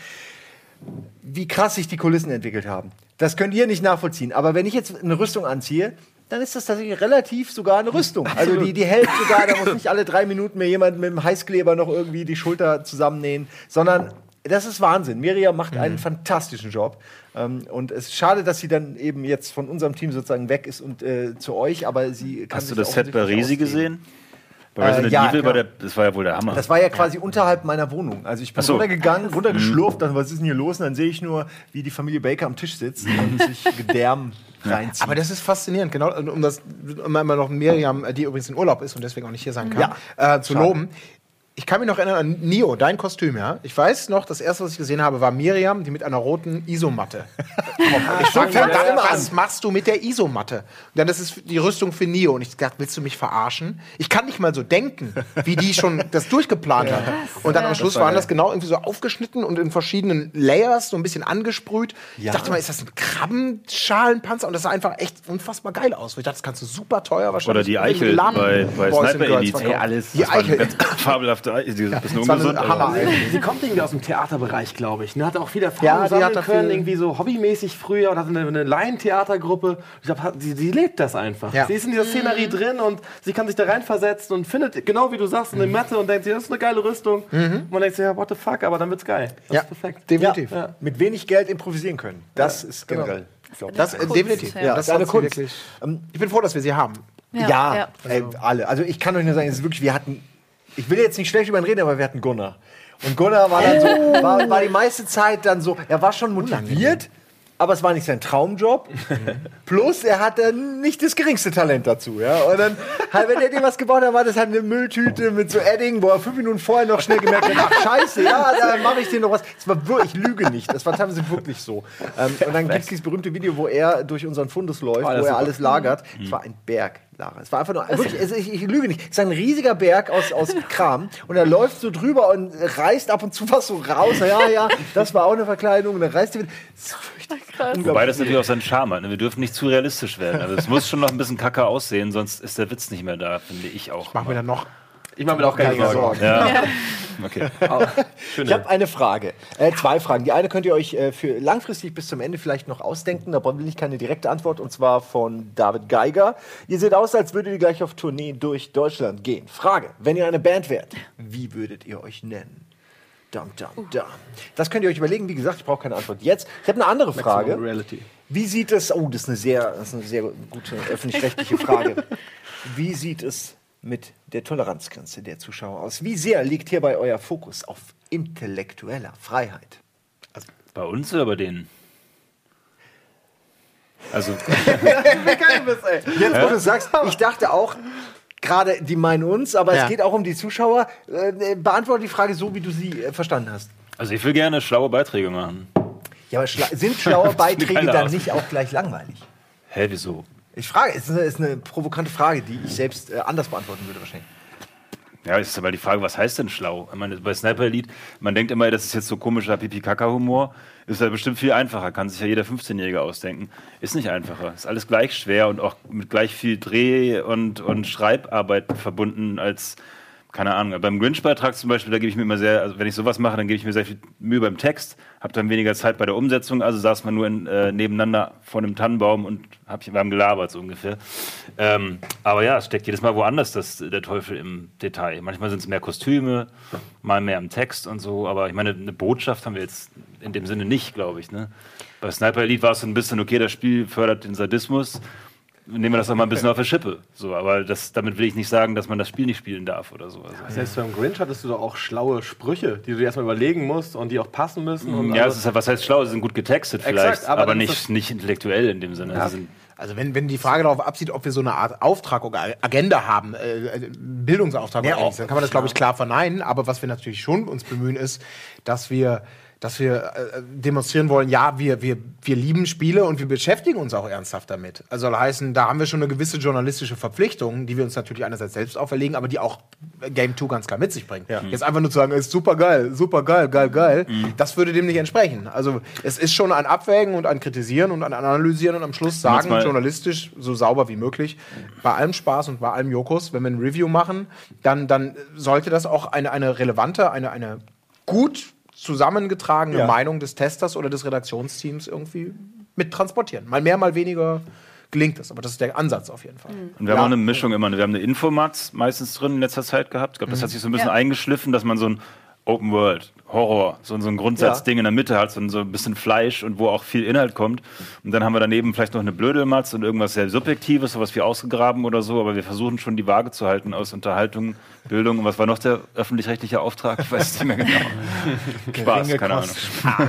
wie krass sich die Kulissen entwickelt haben. Das könnt ihr nicht nachvollziehen. Aber wenn ich jetzt eine Rüstung anziehe, dann ist das tatsächlich relativ sogar eine Rüstung. Also die, die hält sogar, da muss nicht alle drei Minuten mir jemand mit dem Heißkleber noch irgendwie die Schulter zusammennähen, sondern das ist Wahnsinn. Miriam macht einen fantastischen Job. Ähm, und es ist schade, dass sie dann eben jetzt von unserem Team sozusagen weg ist und äh, zu euch, aber sie kann Hast du das Set bei Resi ausleben. gesehen? Bei Resident ja, Evil, klar. bei der, das war ja wohl der Hammer. Das war ja quasi unterhalb meiner Wohnung. Also ich bin so. runtergegangen, runtergeschlurft, dann was ist denn hier los? Und dann sehe ich nur, wie die Familie Baker am Tisch sitzt und sich *laughs* Gedärm reinzieht. Aber das ist faszinierend, genau, um das um einmal noch Miriam, äh, die übrigens in Urlaub ist und deswegen auch nicht hier sein kann, äh, zu Schade. loben. Ich kann mich noch erinnern an Nio, dein Kostüm, ja. Ich weiß noch, das erste, was ich gesehen habe, war Miriam, die mit einer roten Isomatte. *laughs* ich das immer was machst du mit der Isomatte? Und dann das ist die Rüstung für Nio. Und ich dachte, willst du mich verarschen? Ich kann nicht mal so denken, wie die schon *laughs* das durchgeplant hat. Und dann am Schluss war waren das genau irgendwie so aufgeschnitten und in verschiedenen Layers, so ein bisschen angesprüht. Ich dachte mal, ist das ein Krabbenschalenpanzer? Und das sah einfach echt unfassbar geil aus. Ich dachte, das kannst du super teuer wahrscheinlich. Oder die Eichel bei, bei Sniper Elite. verkaufen. Ey, alles. Die Eichel. ganz fabelhafte Eichel. Die ist ein bisschen Das ungesund. Hammer. Sie kommt irgendwie aus dem Theaterbereich, glaube ich. Ne? Hat auch viel Erfahrung Ja, die sammeln können, viel- irgendwie so hobbymäßig früher und hat eine, eine Laientheatergruppe. Ich glaube, sie, sie lebt das einfach. Ja. Sie ist in dieser Szenerie drin und sie kann sich da reinversetzen und findet, genau wie du sagst, eine Matte und denkt sich, das ist eine geile Rüstung. Und man denkt sich, ja, what the fuck, aber dann wird's geil. Das Ja, ist perfekt. definitiv. Ja. mit wenig Geld improvisieren können. Das ist generell. glaub ich. Das äh, Kunst, definitiv. ja. Ja, das ist eine Kunst. Ähm, Ich bin froh, dass wir sie haben. Ja, Ja, ja. Ey, alle. Also ich kann euch nur sagen, es ist wirklich, wir hatten, ich will jetzt nicht schlecht über ihn reden, aber wir hatten Gunnar. Und Gunnar war dann so, war, war die meiste Zeit dann so, er war schon motiviert, aber es war nicht sein Traumjob. Plus, er hatte nicht das geringste Talent dazu. Ja? Und dann, halt, wenn er dir was gebaut hat, war das halt eine Mülltüte mit so Edding, wo er fünf Minuten vorher noch schnell gemerkt hat, ach scheiße, ja, dann mache ich dir noch was. Das war wirklich, ich lüge nicht, das war teilweise wirklich so. Ähm, und dann gibt es dieses berühmte Video, wo er durch unseren Fundus läuft, wo er alles lagert. Es war ein Berg. Lara. Es war einfach nur, wirklich, es, ich, ich lüge nicht. Es ist ein riesiger Berg aus, aus *laughs* Kram und er läuft so drüber und reißt ab und zu was so raus. Ja, ja, das war auch eine Verkleidung und dann reißt er wieder. Das ist Krass. Wobei das natürlich auch seinen Charme hat. ne? Wir dürfen nicht zu realistisch werden. Also es muss schon noch ein bisschen kacke aussehen, sonst ist der Witz nicht mehr da, finde ich auch. Machen wir dann noch. Ich mache mir auch keine Keine Sorgen. Sorgen. Ja. *laughs* Okay. Ich habe eine Frage. Äh, zwei Fragen. Die eine könnt ihr euch äh, für langfristig bis zum Ende vielleicht noch ausdenken. Da will ich keine direkte Antwort. Und zwar von David Geiger. Ihr seht aus, als würdet ihr gleich auf Tournee durch Deutschland gehen. Frage. Wenn ihr eine Band wärt, wie würdet ihr euch nennen? dum, dum, dum. Das könnt ihr euch überlegen. Wie gesagt, ich brauche keine Antwort jetzt. Ich habe eine andere Frage. Reality. Wie sieht es, oh, das ist eine sehr, das ist eine sehr gute öffentlich-rechtliche Frage. *laughs* Wie sieht es mit der Toleranzgrenze der Zuschauer aus? Wie sehr liegt hierbei euer Fokus auf intellektueller Freiheit? Bei uns oder bei denen? Also, *laughs* Jetzt, wo du sagst, ich dachte auch, gerade die meinen uns, aber Ja. es geht auch um die Zuschauer. Äh, beantworte die Frage so, wie du sie äh, verstanden hast. also ich will gerne schlaue Beiträge machen. Ja, aber schla sind schlaue *laughs* Beiträge dann nicht auch gleich langweilig? Hä, wieso? Ich frage, es ist eine, ist eine provokante Frage, die ich selbst äh, anders beantworten würde wahrscheinlich. Ja, ist aber die Frage, was heißt denn schlau? Ich meine, bei Sniper Elite, man denkt immer, das ist jetzt so komischer Pipi-Kaka-Humor. Ist ja bestimmt viel einfacher, kann sich ja jeder 15-Jährige ausdenken. Ist nicht einfacher. Ist alles gleich schwer und auch mit gleich viel Dreh- und, und Schreibarbeit verbunden als, keine Ahnung. Beim Grinch-Beitrag zum Beispiel, da gebe ich mir immer sehr, also wenn ich sowas mache, dann gebe ich mir sehr viel Mühe beim Text, habe dann weniger Zeit bei der Umsetzung, also saß man nur in, äh, nebeneinander vor einem Tannenbaum und hab, wir haben gelabert, so ungefähr. Ähm, aber ja, es steckt jedes Mal woanders das, der Teufel im Detail. Manchmal sind es mehr Kostüme, mal mehr im Text und so, aber ich meine, eine Botschaft haben wir jetzt in dem Sinne nicht, glaube ich. Ne? Bei Sniper Elite war es so ein bisschen, okay, das Spiel fördert den Sadismus, nehmen wir das doch mal ein bisschen auf der Schippe. So, aber das, damit will ich nicht sagen, dass man das Spiel nicht spielen darf oder so. Also, Selbst beim Grinch hattest du doch auch schlaue Sprüche, die du dir erstmal überlegen musst und die auch passen müssen. Und ja, alles. es ist, ja- was heißt schlau? Sie sind gut getextet Exakt, vielleicht, aber aber, ist nicht, nicht intellektuell in dem Sinne. Sie sind, Also wenn, wenn die Frage darauf abzieht, ob wir so eine Art Auftrag oder Agenda haben, äh, äh, Bildungsauftrag Ja, oder ähnliches, auch. dann kann man das, glaube ich, klar verneinen. Aber was wir natürlich schon uns bemühen, ist, dass wir dass wir äh, demonstrieren wollen, ja, wir, wir, wir lieben Spiele und wir beschäftigen uns auch ernsthaft damit. Also soll heißen, da haben wir schon eine gewisse journalistische Verpflichtung, die wir uns natürlich einerseits selbst auferlegen, aber die auch Game 2 ganz klar mit sich bringt. Jetzt einfach nur zu sagen, ist super geil, super geil, geil, geil, das würde dem nicht entsprechen. Also es ist schon ein Abwägen und ein Kritisieren und ein Analysieren und am Schluss sagen, journalistisch so sauber wie möglich. Bei allem Spaß und bei allem Jokos, wenn wir ein Review machen, dann, dann sollte das auch eine, eine relevante, eine, eine gut zusammengetragene Ja. Meinung des Testers oder des Redaktionsteams irgendwie mit transportieren. Mal mehr, mal weniger gelingt das, aber das ist der Ansatz auf jeden Fall. Und wir haben auch eine Mischung immer. Wir haben eine Infomax meistens drin in letzter Zeit gehabt. Ich glaube, das hat sich so ein bisschen Ja. eingeschliffen, dass man so ein Open World, Horror, so, so ein Grundsatzding in der Mitte hat, so ein, so ein bisschen Fleisch und wo auch viel Inhalt kommt. Und dann haben wir daneben vielleicht noch eine Blödelmatz und irgendwas sehr Subjektives, sowas wie ausgegraben oder so. Aber wir versuchen schon die Waage zu halten aus Unterhaltung, Bildung. Und was war noch der öffentlich-rechtliche Auftrag? Ich weiß es nicht mehr genau. *laughs* Spaß, Geringe keine Ahnung.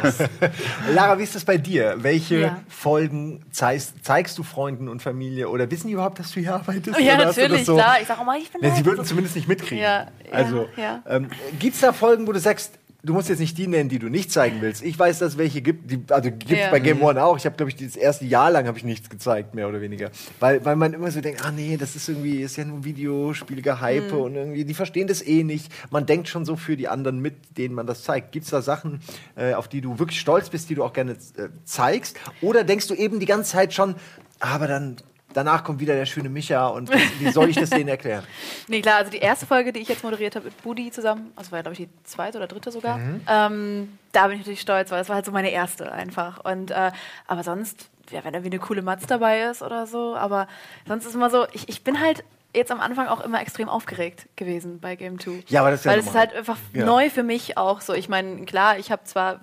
Kosten. *laughs* Lara, wie ist das bei dir? Welche Ja. Folgen zeigst, zeigst du Freunden und Familie oder wissen die überhaupt, dass du hier arbeitest? Ja, natürlich, so- klar. Ich sag auch mal, ich bin da. sie würden zumindest nicht mitkriegen. Ja, ja, also, ja. Ähm, gibt es da Folgen, wo du sagst, du musst jetzt nicht die nennen, die du nicht zeigen willst? Ich weiß, dass es welche gibt, die, also gibt es Ja. bei Game One auch. Ich habe, glaube ich, das erste Jahr lang habe ich nichts gezeigt, mehr oder weniger. Weil, weil man immer so denkt, ah nee, das ist irgendwie, ist ja nur Videospielgehype Mhm. und irgendwie, die verstehen das eh nicht. Man denkt schon so für die anderen mit, denen man das zeigt. Gibt es da Sachen, äh, auf die du wirklich stolz bist, die du auch gerne äh, zeigst? Oder denkst du eben die ganze Zeit schon, aber dann danach kommt wieder der schöne Micha und wie soll ich das denen erklären? *laughs* Nee, klar, also die erste Folge, die ich jetzt moderiert habe mit Budi zusammen, also war ja, glaube ich, die zweite oder dritte sogar, ähm, da bin ich natürlich stolz, weil das war halt so meine erste einfach. Und, äh, aber sonst, ja, wenn irgendwie eine coole Matz dabei ist oder so, aber sonst ist immer so, ich, ich bin halt jetzt am Anfang auch immer extrem aufgeregt gewesen bei Game 2. Ja, aber das ist ja Weil es ist halt einfach Ja. neu für mich auch so. Ich meine, klar, ich habe zwar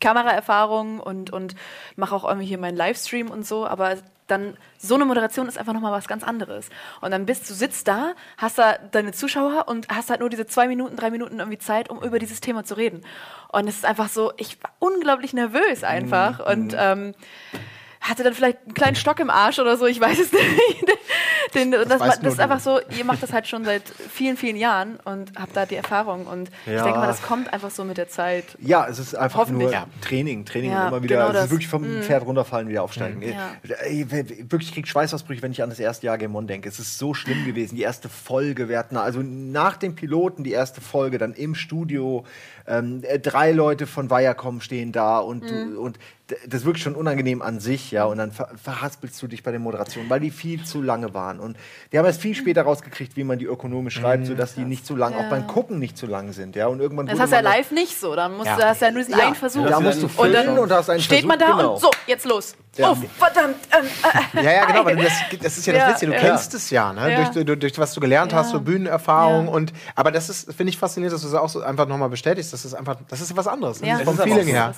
Kameraerfahrung und, und mache auch irgendwie hier meinen Livestream und so, aber dann so eine Moderation ist einfach nochmal was ganz anderes. Und dann bist du sitzt da, hast da deine Zuschauer und hast halt nur diese zwei Minuten, drei Minuten irgendwie Zeit, um über dieses Thema zu reden. Und es ist einfach so, ich war unglaublich nervös einfach und ähm, hatte dann vielleicht einen kleinen Stock im Arsch oder so, ich weiß es *laughs* nicht. *laughs* Den, das, das, das ist einfach so, ihr macht das halt schon seit vielen, vielen Jahren und habt da die Erfahrung. Und Ja. ich denke mal, das kommt einfach so mit der Zeit. Ja, es ist einfach nur. Training, Training Ja, immer wieder. genau es ist das. wirklich vom Mhm. Pferd runterfallen, wieder aufsteigen. Ja. Ey, wirklich, ich krieg Schweißausbrüche, wenn ich an das erste Jahr Game One denke. Es ist so schlimm gewesen. Die erste Folge, wir hatten also nach dem Piloten die erste Folge, dann im Studio. Ähm, äh, drei Leute von Viacom stehen da und, Mhm. du, und das ist wirklich schon unangenehm an sich, ja. Und dann ver verhaspelst du dich bei den Moderationen, weil die viel zu lange waren. Und die haben erst viel später rausgekriegt, wie man die ökonomisch schreibt, sodass die nicht zu lang, auch Ja. beim Gucken nicht zu lang sind. Ja, und irgendwann Das hast du ja live nicht so. Dann musst Ja. du, hast du ja nur diesen einen Versuch. Da musst du und filmen dann und hast einen steht man da genau. und so, jetzt los. Ja. Oh, verdammt. Ähm, äh, Ja, ja, genau, *laughs* weil das, das ist ja das Ja, Witzige, du ja. kennst es ja, ne? Ja. Durch, durch, durch was du gelernt hast, Ja. so Bühnenerfahrung Ja. und aber das ist, finde ich faszinierend, dass du es auch so einfach nochmal bestätigst, das ist einfach, das ist was anderes. Das ja, ist vom Feeling her.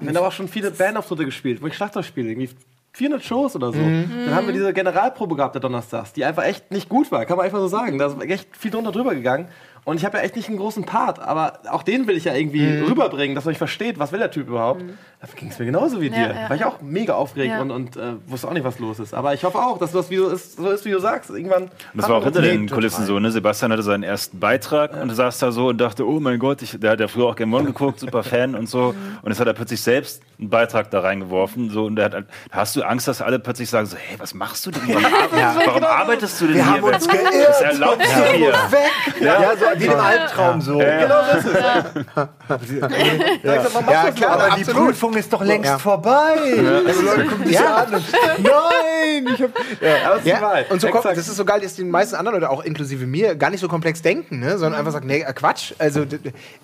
Wir haben aber auch schon viele Bandauftritte gespielt, wo ich Schlachter spiele, irgendwie 400 Shows oder so. Mhm. Dann haben wir diese Generalprobe gehabt der Donnerstags, die einfach echt nicht gut war, kann man einfach so sagen. Da ist echt viel drunter drüber gegangen. Und ich habe ja echt nicht einen großen Part, aber auch den will ich ja irgendwie Mhm. rüberbringen, dass man versteht, was will der Typ überhaupt. Dafür ging es mir genauso wie Mhm. Ja, dir. ja, war ich auch mega aufgeregt Ja. und, und äh, wusste auch nicht, was los ist. Aber ich hoffe auch, dass das wie so ist, so ist wie du sagst. Irgendwann. Und das war auch hinter den total. Kulissen so, ne? Sebastian hatte seinen ersten Beitrag und saß da so und dachte, oh mein Gott, ich, der hat ja früher auch Game One geguckt, super Fan und so. Und jetzt hat er plötzlich selbst einen Beitrag da reingeworfen. So, und da hast du Angst, dass alle plötzlich sagen so, hey, was machst du denn? Warum, warum arbeitest du denn Wir hier? haben uns Was geirrt. erlaubst du dir? Weg! Ja, so wie im Albtraum so. Genau das ist Ja, klar, Aber die absolut. Ist doch längst Ja. vorbei. Also Leute gucken dich Ja. an und nein, ich hab, Aber es ist die Ja, und so kommt, das ist so geil, dass die meisten anderen oder auch inklusive mir gar nicht so komplex denken, ne? sondern einfach sagen, nee, äh, Quatsch. Also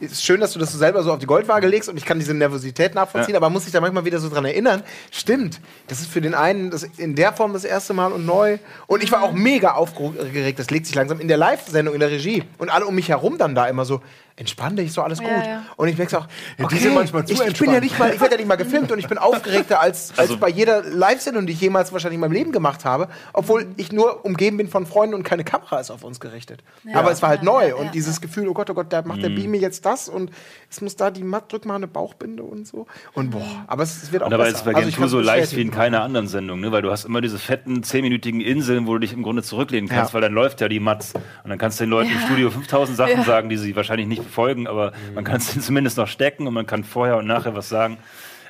ist schön, dass du das so selber so auf die Goldwaage legst und ich kann diese Nervosität nachvollziehen, aber man muss sich da manchmal wieder so dran erinnern. Stimmt, das ist für den einen das in der Form das erste Mal und neu. Und ich war auch mega aufgeregt, das legt sich langsam in der Live-Sendung, in der Regie. Und alle um mich herum dann da immer so, entspann dich, ist doch alles Ja, gut. ja. Und ich merke auch, okay, die sind manchmal zu ich, ich bin ja nicht mal, ich werde ja nicht mal gefilmt und ich bin aufgeregter als, *laughs* als Also- bei jeder Live-Sendung, die ich jemals wahrscheinlich in meinem Leben gemacht habe, obwohl ich nur umgeben bin von Freunden und keine Kamera ist auf uns gerichtet. Aber es war halt Ja, neu ja, und ja, dieses Gefühl, oh Gott, oh Gott, da macht der Mhm. Beam mir jetzt das und es muss da die Matt, drück mal eine Bauchbinde und so. Und boah, aber es, es wird auch Und dabei besser. ist es bei Also 2 kann's so leicht wie in keiner anderen Sendung, ne? weil du hast immer diese fetten, zehnminütigen Inseln, wo du dich im Grunde zurücklehnen kannst, Ja. weil dann läuft ja die Matz. Und dann kannst du den Leuten im Studio 5000 Sachen Ja. sagen, die sie wahrscheinlich nicht befolgen, aber man kann es *laughs* zumindest noch stecken und man kann vorher und nachher was sagen.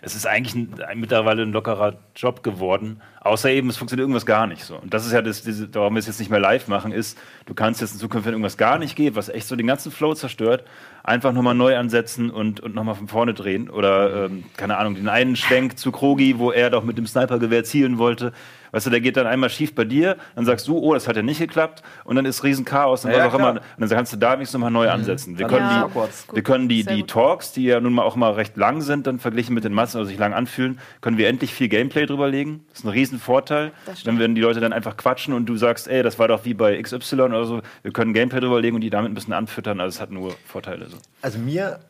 Es ist eigentlich ein, ein, mittlerweile ein lockerer Job geworden, außer eben, es funktioniert irgendwas gar nicht so. Und das ist ja das, diese, warum wir es jetzt nicht mehr live machen, ist, du kannst jetzt in Zukunft, wenn irgendwas gar nicht geht, was echt so den ganzen Flow zerstört, einfach nochmal neu ansetzen und, und nochmal von vorne drehen. Oder, ähm, keine Ahnung, den einen Schwenk zu Krogi, wo er doch mit dem Snipergewehr zielen wollte. Weißt du, der geht dann einmal schief bei dir, dann sagst du, oh, das hat ja nicht geklappt, und dann ist Riesenchaos und Ja, was auch immer. klar. Und dann kannst du da wenigstens nochmal neu ansetzen. Wir Dann können, Ja. die, wir können die, die. Talks, die ja nun mal auch mal recht lang sind, dann verglichen mit den Massen, also sich lang anfühlen, können wir endlich viel Gameplay drüber legen. Das ist ein Riesenvorteil. Wenn, wenn die Leute dann einfach quatschen und du sagst, ey, das war doch wie bei XY oder so, wir können Gameplay drüber legen und die damit ein bisschen anfüttern, also es hat nur Vorteile. So. Also mir,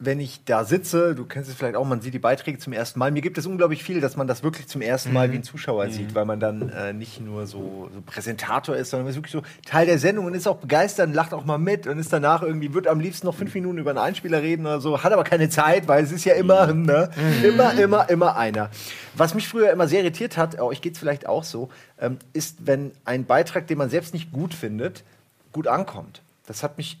wenn ich da sitze, du kennst es vielleicht auch, man sieht die Beiträge zum ersten Mal. Mir gibt es unglaublich viel, dass man das wirklich zum ersten Mal wie ein Zuschauer sieht, weil man dann äh, nicht nur so, so Präsentator ist, sondern man ist wirklich so Teil der Sendung und ist auch begeistert und lacht auch mal mit und ist danach irgendwie, wird am liebsten noch fünf Minuten über einen Einspieler reden oder so, hat aber keine Zeit, weil es ist ja immer, ne, immer, immer, immer einer. Was mich früher immer sehr irritiert hat, euch geht es vielleicht auch so, ähm, ist, wenn ein Beitrag, den man selbst nicht gut findet, gut ankommt. Das hat mich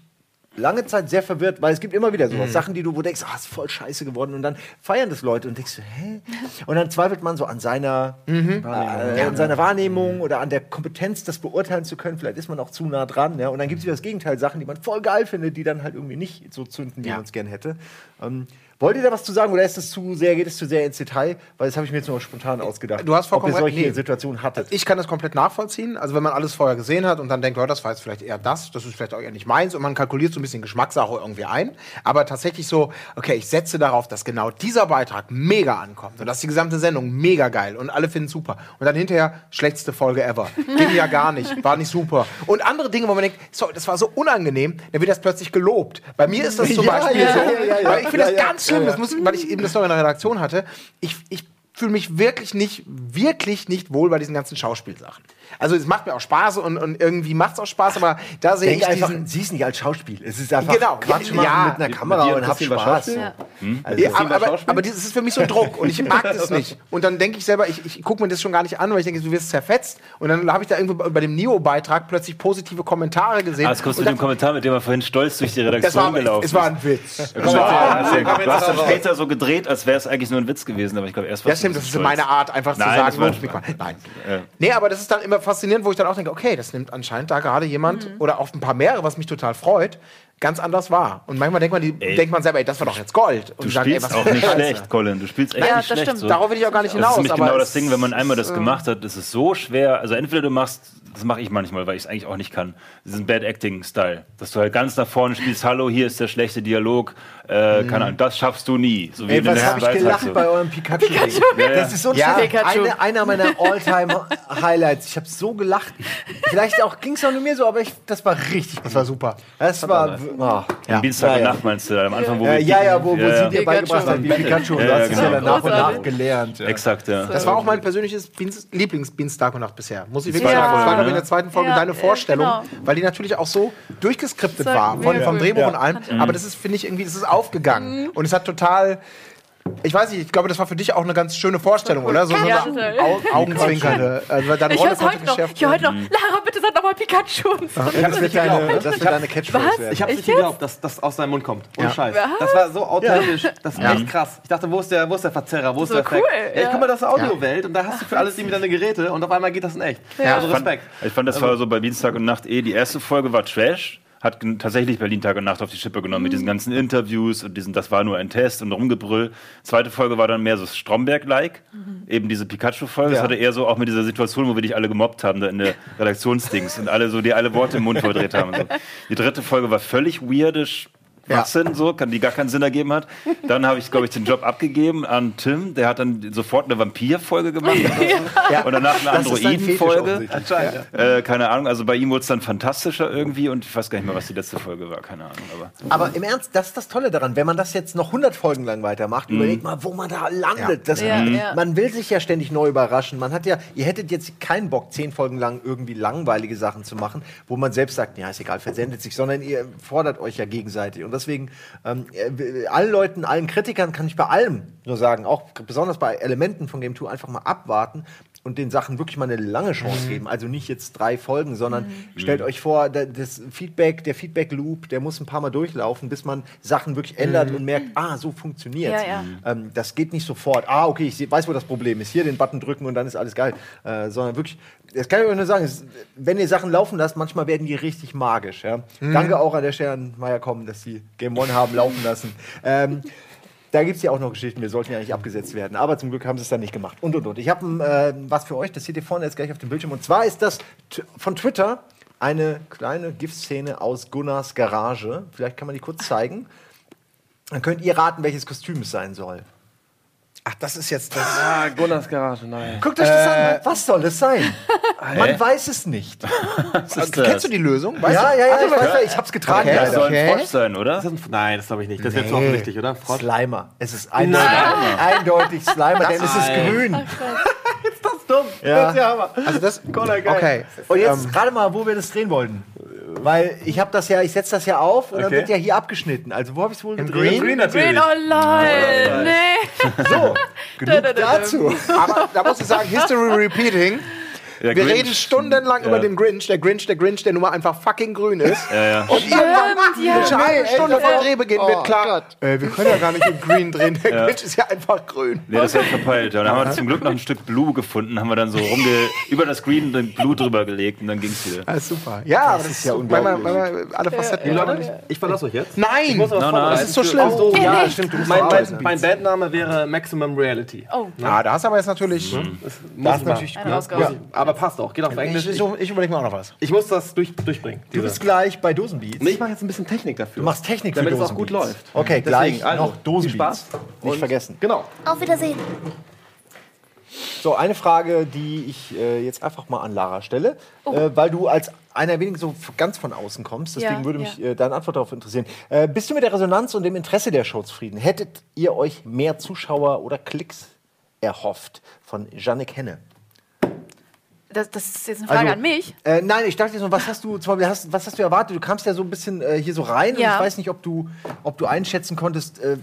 lange Zeit sehr verwirrt, weil es gibt immer wieder Mhm. sowas, Sachen, die du, wo denkst, ah, ist voll scheiße geworden und dann feiern das Leute und denkst du, hä? Und dann zweifelt man so an seiner, Mhm. äh, an seiner Wahrnehmung oder an der Kompetenz, das beurteilen zu können. Vielleicht ist man auch zu nah dran, ja. Und dann gibt es wieder das Gegenteil, Sachen, die man voll geil findet, die dann halt irgendwie nicht so zünden, wie Ja. man es gern hätte. Ähm, wollt ihr da was zu sagen oder ist es zu sehr, geht es zu sehr ins Detail? Weil das habe ich mir jetzt nur spontan ausgedacht. Du hast vollkommen Ob ihr solche Nee. Situationen hattet. Ich kann das komplett nachvollziehen. Also wenn man alles vorher gesehen hat und dann denkt, Leute, das war jetzt vielleicht eher das, das ist vielleicht auch eher nicht meins und man kalkuliert so ein bisschen Geschmackssache irgendwie ein. Aber tatsächlich so, okay, ich setze darauf, dass genau dieser Beitrag mega ankommt und dass die gesamte Sendung mega geil und alle finden super. Und dann hinterher schlechteste Folge ever. *laughs* Ging ja gar nicht, war nicht super. Und andere Dinge, wo man denkt, sorry, das war so unangenehm, dann wird das plötzlich gelobt. Bei mir ist das zum Ja, Beispiel ja, so, ja, weil ich finde das ganz schlimm, Ja, ja. das muss, weil ich eben das noch in der Redaktion hatte. Ich, ich fühle mich wirklich nicht, wirklich nicht wohl bei diesen ganzen Schauspielsachen. Also es macht mir auch Spaß und, und irgendwie macht es auch Spaß, aber da sehe ich einfach, diesen... sieh es nicht als Schauspiel. Es ist einfach Genau. Quatsch Ja, machen ja. mit einer Kamera dir und hab Spaß. Ja. Also, Ja, aber, aber, das ist für mich so ein Druck und ich mag das *laughs* nicht. Und dann denke ich selber, ich, ich gucke mir das schon gar nicht an, weil ich denke, du wirst zerfetzt. Und dann habe ich da irgendwo bei- dem Neo-Beitrag plötzlich positive Kommentare gesehen. Ah, das du mit dem Kommentar, mit dem er vorhin stolz durch die das Redaktion war, gelaufen es war ist. ein Witz. Du hast dann später so gedreht, als wäre es eigentlich nur ein Witz gewesen, aber ich glaube, erst war Ja, stimmt, das ist meine Art, einfach zu sagen, war- Mikro- Nein. Nee, aber das ist dann immer faszinierend, wo ich dann auch denke, okay, das nimmt anscheinend da gerade jemand oder auch ein paar mehrere, was mich total freut, ganz anders war. Und manchmal denkt man, die, Ey. denkt man selber, ey, das war doch jetzt Gold. Und Du sagt, ey, spielst was auch nicht Scheiße. schlecht, Colin. Du spielst echt Ja, nicht das schlecht. stimmt. So. Darauf will ich auch gar nicht Das hinaus. ist nämlich aber genau das Ding, wenn man einmal das gemacht hat, ist es so schwer. Also entweder du machst, das mache ich manchmal, weil ich es eigentlich auch nicht kann, diesen Bad Acting-Style. Dass du halt ganz nach vorne spielst, hallo, hier ist der schlechte Dialog, äh, keine Ahnung, das schaffst du nie. So wie Ey, was habe ich gelacht so. bei eurem Pikachu-Ding. Ja, ja. Das ist so ein Ja. Pikachu. Eine, einer meiner All-Time-Highlights. Ich habe so gelacht. Vielleicht auch ging es auch nur mir so, aber ich, das war richtig. Das war super. Das war. Oh. Am Dienstag und Ja, ja. Nacht meinst du, am Anfang, wo Äh, wir ja, ja, wo, wo ja, sie ja. dir beigebracht hat, wie Pikachu. Und Ja, du hast ja, es ja dann nach und nach gelernt. Ja. Exakt, ja. Das war auch mein persönliches Beans- Lieblings-Beans-Tag nach bisher. Muss ich wirklich Ja. sagen. Das war, glaube in der zweiten Folge Ja, deine äh, Vorstellung, genau. weil die natürlich auch so durchgeskriptet war von, vom. Drehbuch Ja. und allem. Aber das ist, finde ich, irgendwie, das ist aufgegangen. Und es hat total. Ich weiß nicht, ich glaube, das war für dich auch eine ganz schöne Vorstellung, oder? So, so Ja, eine. Au Augenzwinkernde. Also deine Ich höre heute noch. Ich höre heute noch. Lara, bitte sag nochmal Pikachu. Und so. Das wird deine, das wird deine Catchphrase werden. Ich habe nicht geglaubt, dass das aus seinem Mund kommt. Ohne Ja. Scheiß. Das war so authentisch. Das ist echt krass. Ich dachte, wo ist der, wo ist der Verzerrer? Wo ist So der Effekt? cool, Ja, ich guck mal, das ist Audiowelt und da hast du für alles irgendwie deine Geräte und auf einmal geht das in echt. Ja. Also Respekt. Ich fand, das war so bei Dienstag und Nacht eh. Die erste Folge war Trash. Hat tatsächlich Berlin Tag und Nacht auf die Schippe genommen mit diesen ganzen Interviews und diesen, das war nur ein Test und Rumgebrüll. Zweite Folge war dann mehr so Stromberg-like. Eben diese Pikachu-Folge. Das Ja. hatte eher so auch mit dieser Situation, wo wir dich alle gemobbt haben, da in der *laughs* Redaktionsdings und alle so, die alle Worte im Mund verdreht haben. So. Die dritte Folge war völlig weirdisch. Schwachsinn, so, kann, die gar keinen Sinn ergeben hat. Dann habe ich, glaube ich, den Job abgegeben an Tim. Der hat dann sofort eine Vampir-Folge gemacht. *laughs* Ja. Und danach eine Androiden-Folge. Äh, keine Ahnung, also bei ihm wurde es dann fantastischer irgendwie und ich weiß gar nicht mehr, was die letzte Folge war, keine Ahnung. Aber Aber im Ernst, das ist das Tolle daran. Wenn man das jetzt noch 100 Folgen lang weitermacht, überlegt mal, wo man da landet. Das, Ja, ja. Man will sich ja ständig neu überraschen. Man hat ja, ihr hättet jetzt keinen Bock, zehn Folgen lang irgendwie langweilige Sachen zu machen, wo man selbst sagt, ja, ist egal, versendet sich, sondern ihr fordert euch ja gegenseitig. Und deswegen, ähm, äh, allen Leuten, allen Kritikern kann ich bei allem nur sagen, auch besonders bei Elementen von Game 2 einfach mal abwarten und den Sachen wirklich mal eine lange Chance Mhm. geben. Also nicht jetzt drei Folgen, sondern stellt euch vor, da- das Feedback, der Feedback-Loop, der muss ein paar Mal durchlaufen, bis man Sachen wirklich ändert und merkt, ah, so funktioniert Ja, ja. ähm, Das geht nicht sofort. Ah, okay, ich weiß, wo das Problem ist. Hier den Button drücken und dann ist alles geil. Äh, sondern wirklich, das kann ich euch nur sagen, es, wenn ihr Sachen laufen lasst, manchmal werden die richtig magisch. Ja? Danke auch an der Stelle an Meier kommen, dass die Game One haben laufen lassen. Ähm, da gibt es ja auch noch Geschichten, wir sollten ja nicht abgesetzt werden. Aber zum Glück haben sie es dann nicht gemacht. Und, und, und. Ich habe äh, was für euch, das seht ihr vorne jetzt gleich auf dem Bildschirm. Und zwar ist das von Twitter eine kleine GIF-Szene aus Gunnars Garage. Vielleicht kann man die kurz zeigen. Dann könnt ihr raten, welches Kostüm es sein soll. Ach, das ist jetzt das. Ah, Gunnars Garage, nein. Guckt euch das an. Was soll das sein? Man weiß es nicht. ist Kennst du die Lösung? Weißt Ja, ja, ja, ich, weiß, ja, ich hab's getragen. Okay. Das soll ein Frosch sein, oder? Ist das ein- Nein, das glaube ich nicht. Das wäre zu Nee. offensichtlich, oder? Frosch? Slimer. Es ist eindeutig, eindeutig Slimer, denn es ist grün. *laughs* Ist das dumm? Ja. Das ist ja Hammer. Also das. Connor, geil. Okay. Und jetzt Ähm, gerade mal, wo wir das drehen wollten. Weil ich habe das ja, ich setze das ja auf und dann Okay. wird ja hier abgeschnitten. Also wo habe ich es wohl gedreht? Green? Green, oh lol. Nee. So, genug *laughs* Da, da, da, da. dazu. aber da muss ich sagen, History repeating. Ja, Wir Grinch. reden stundenlang Ja. über den Grinch, der Grinch, der Grinch, der nun mal einfach fucking grün ist. Ja, ja. Und irgendwann, ja. eine halbe Stunde vor. Drehbeginn Oh wird klar, äh, wir können ja gar nicht in grün drehen. Der *laughs* Ja. Grinch ist ja einfach grün. Nee, das ist ja verpeilt. Ja. Und dann haben wir zum Glück noch ein Stück Blue gefunden, haben wir dann so rumge über das Green den Blue drüber gelegt und dann ging's wieder. Das ist super. Ja, aber das ist ja so, weil man, unglaublich. weil man alle Facetten Liebe hat. Leute, ich verlasse euch jetzt. Nein! Nein. vorbereiten. Das ist so schlimm. Oh, ja, stimmt. Du musst Mein, mein, mein Bandname wäre Maximum Reality. Oh, Ah, da hast du aber jetzt natürlich. Das muss Das ist natürlich gut. Aber passt auch. Geht auf Englisch. Ich, ich, ich überlege mir auch noch was. Ich muss das durch, durchbringen. Du bist gleich bei Dosenbeats. Nee, ich mache jetzt ein bisschen Technik dafür. Du machst Technik damit für es auch gut läuft. Okay, Deswegen, gleich also, noch Dosenbeats. viel Spaß. Nicht Und- vergessen. Genau. Auf Wiedersehen. So, eine Frage, die ich äh, jetzt einfach mal an Lara stelle, äh, weil du als einer wenigen so ganz von außen kommst. Deswegen Ja, würde mich ja. äh, deine Antwort darauf interessieren. Äh, bist du mit der Resonanz und dem Interesse der Show zufrieden? Hättet ihr euch mehr Zuschauer oder Klicks erhofft? Von Jannik Henne. Das, das ist jetzt eine Frage Also, an mich. Äh, nein, ich dachte jetzt noch, was hast du, zum Beispiel, hast, was hast du erwartet? Du kamst ja so ein bisschen äh, hier so rein und Ja. ich weiß nicht, ob du, ob du einschätzen konntest, äh,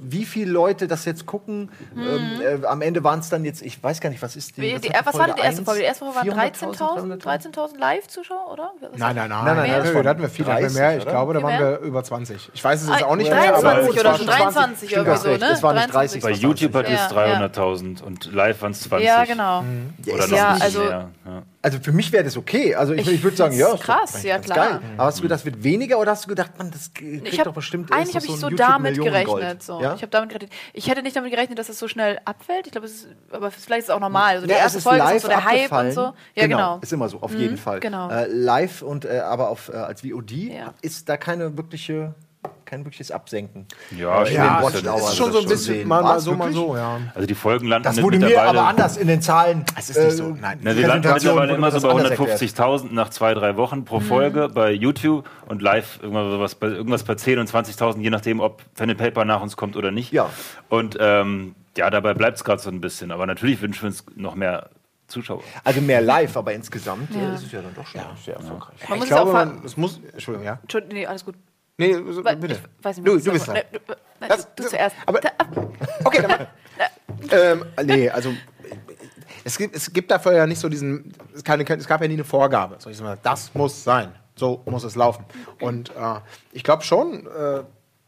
wie viele Leute das jetzt gucken. Ähm, äh, am Ende waren es dann jetzt, ich weiß gar nicht, was ist die. Wie, was die, was war denn die erste? Folge? Die erste Folge waren 400.000, 13.000 13.000 Live-Zuschauer, oder? Was- Nein, nein, nein. Nein, nein, das waren da hatten wir viel, da hatten wir 30, mehr. Ich glaube, da waren mehr? wir über 20. Ich weiß es jetzt Ah, auch nicht mehr. aber 23 es oder war so, schon 23 Stimmt, irgendwie hast so, ne? es waren nicht 30, Bei 20. YouTube hat es Ja, 300.000 und live waren es 20. Ja, genau. Oder noch Ja, ein bisschen also- Ja. Also für mich wäre das okay. Also ich, Ich ich würde sagen, ja, ist krass, ja, klar. Geil. Aber hast du gedacht, das wird weniger oder hast du gedacht, man, das kriegt Ich hab, doch bestimmt eigentlich habe ist ich so damit gerechnet. So. Ja? Ich habe damit gerechnet. Ich hätte nicht damit gerechnet, dass es so schnell abfällt. Ich glaube, es ist, aber vielleicht ist es auch normal. Also die Ja, erste ist Folge ist so der Hype und so. Ja, genau. Ist immer so, auf jeden Fall. genau. Äh, live und äh, aber auf, äh, als VOD Ja. ist da keine wirkliche, kein wirkliches Absenken. Ja, Äh, bisschen. Watchdauern ist schon so ein das bisschen sehen. mal, mal so, mal so, ja. Also die Folgen landen Das mit wurde mir aber anders in den Zahlen. Es ist nicht so, nein. Na, wir landen mittlerweile immer so das bei anders erklärt. 150.000 nach zwei, drei Wochen pro Folge bei YouTube und live irgendwas, irgendwas bei 10.000 und 20.000, je nachdem, ob Pen and Paper nach uns kommt oder nicht. Ja. Und ähm, ja, dabei bleibt es gerade so ein bisschen. Aber natürlich wünschen wir uns noch mehr Zuschauer. Also mehr live, aber insgesamt Ja. äh, ist es ja dann doch schon sehr erfolgreich. Man muss ich es auch glaube, man, es muss. Entschuldigung, ja. Entschuldigung, nee, alles gut. Nee, so, bitte. Ich weiß nicht, Du, du bist dran. Nein, Das- du, du zuerst. aber- Okay, dann. *laughs* ähm, nee, also. Es gibt, es gibt dafür ja nicht so diesen. Es, keine, es gab ja nie eine Vorgabe. So, ich sag mal, das muss sein. So muss es laufen. Und äh, ich glaube schon, äh,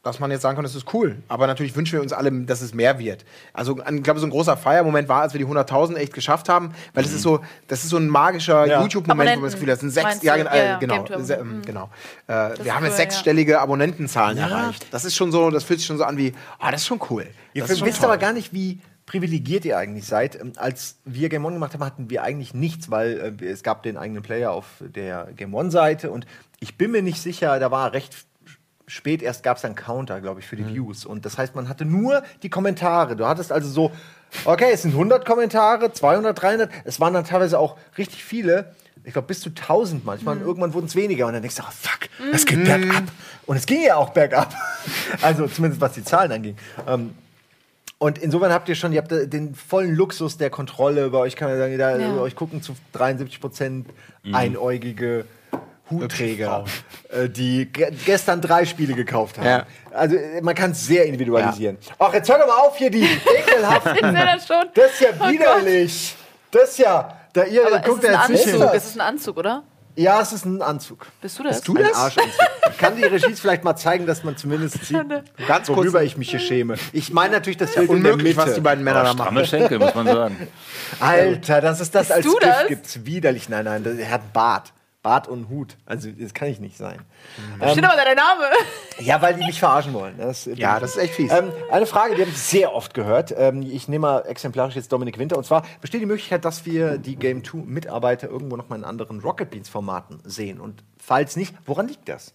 dass man jetzt sagen kann, das ist cool. Aber natürlich wünschen wir uns alle, dass es mehr wird. Also, ich glaube, so ein großer Feiermoment war, als wir die 100.000 echt geschafft haben, weil es ist so, das ist so ein magischer Ja. YouTube-Moment, wo man das Gefühl hat, es sind sechs, ja, äh, ja, genau, se- ähm, Mhm. genau. Äh, wir haben cool, jetzt ja. sechsstellige Abonnentenzahlen Ja. erreicht. Das ist schon so, das fühlt sich schon so an wie, ah, das ist schon cool. Ihr Das wisst toll. aber gar nicht, wie privilegiert ihr eigentlich seid. Ähm, Als wir Game On gemacht haben, hatten wir eigentlich nichts, weil äh, es gab den eigenen Player auf der Game On-Seite und ich bin mir nicht sicher, da war recht spät erst gab es einen Counter, glaube ich, für die Views. Und das heißt, man hatte nur die Kommentare. Du hattest also so, okay, es sind 100 Kommentare, 200, 300. Es waren dann teilweise auch richtig viele. Ich glaube, bis zu 1000 manchmal. Und irgendwann wurden es weniger. Und dann denkst du, oh, fuck, es geht bergab. Und es ging ja auch bergab. *laughs* also zumindest was die Zahlen anging. Ähm, und insofern habt ihr schon, ihr habt den vollen Luxus der Kontrolle. Bei euch kann man sagen, da, Ja. bei euch gucken zu 73 Prozent einäugige Hutträger, äh, die ge gestern drei Spiele gekauft haben. Ja. Also äh, man kann es sehr individualisieren. Ach, jetzt hör doch mal auf hier, die ekelhaften. *laughs* Das schon. Das ist ja Oh Gott. widerlich. das ist ja, da ihr Aber es guckt ist ja ein jetzt nicht Anzug. hin. Es ist ein Anzug, oder? Ja, es ist ein Anzug. Bist du das? du Ein das? Arschanzug. *laughs* Kann die Regie vielleicht mal zeigen, dass man zumindest sieht, Ganz kurz- worüber ich mich hier schäme. Ich meine natürlich das der Unmöglich, was die beiden Männer da machen. Stramme Schenkel, muss man sagen. Alter, das ist das Bist als du GIF das? gibt's widerlich. Nein, nein, das- er hat Bart. Bart und Hut. Also das kann ich nicht sein. Da steht aber dein Name. *laughs* Ja, weil die mich verarschen wollen. Das, Ja, das ist echt fies. Ähm, eine Frage, die habe ich sehr oft gehört. Ähm, ich nehme mal exemplarisch jetzt Dominik Winter. Und zwar besteht die Möglichkeit, dass wir die Game 2 Mitarbeiter irgendwo noch mal in anderen Rocket Beans Formaten sehen. Und falls nicht, woran liegt das?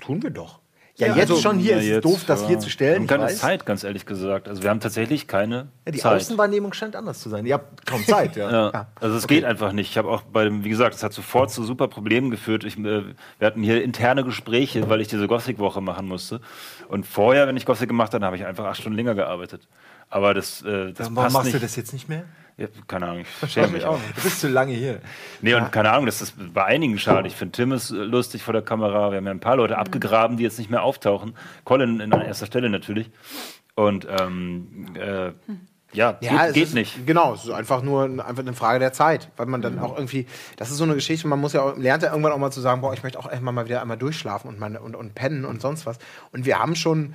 Tun wir doch. Ja, Ja, jetzt also, schon hier. Ja, es ist jetzt, doof, das ja. hier zu stellen. Wir haben ich keine. Zeit, ganz ehrlich gesagt. Also wir haben tatsächlich keine Ja, die Zeit. Außenwahrnehmung scheint anders zu sein. Ihr habt kaum Zeit, ja. *laughs* Also es geht einfach nicht. Ich habe auch bei dem, wie gesagt, es hat sofort zu super Problemen geführt. Ich, äh, wir hatten hier interne Gespräche, weil ich diese Gothic-Woche machen musste. Und vorher, wenn ich Gothic gemacht habe, habe ich einfach acht Stunden länger gearbeitet. Aber das, äh, das Warum passt machst nicht. du das jetzt nicht mehr? Ja, keine Ahnung, ich schäme mich auch. Du bist zu lange hier. Nee, und keine Ahnung, das ist bei einigen schade. Ich finde Tim ist äh, lustig vor der Kamera. Wir haben ja ein paar Leute abgegraben, die jetzt nicht mehr auftauchen. Colin in an erster Stelle natürlich. Und ähm, äh, ja, geht, es geht ist, nicht. Genau, es ist einfach nur ein- einfach eine Frage der Zeit, weil man dann auch irgendwie, das ist so eine Geschichte, man muss ja auch, lernt ja irgendwann auch mal zu sagen, boah, ich möchte auch echt mal wieder einmal durchschlafen und, meine, und, und pennen und sonst was. Und wir haben schon,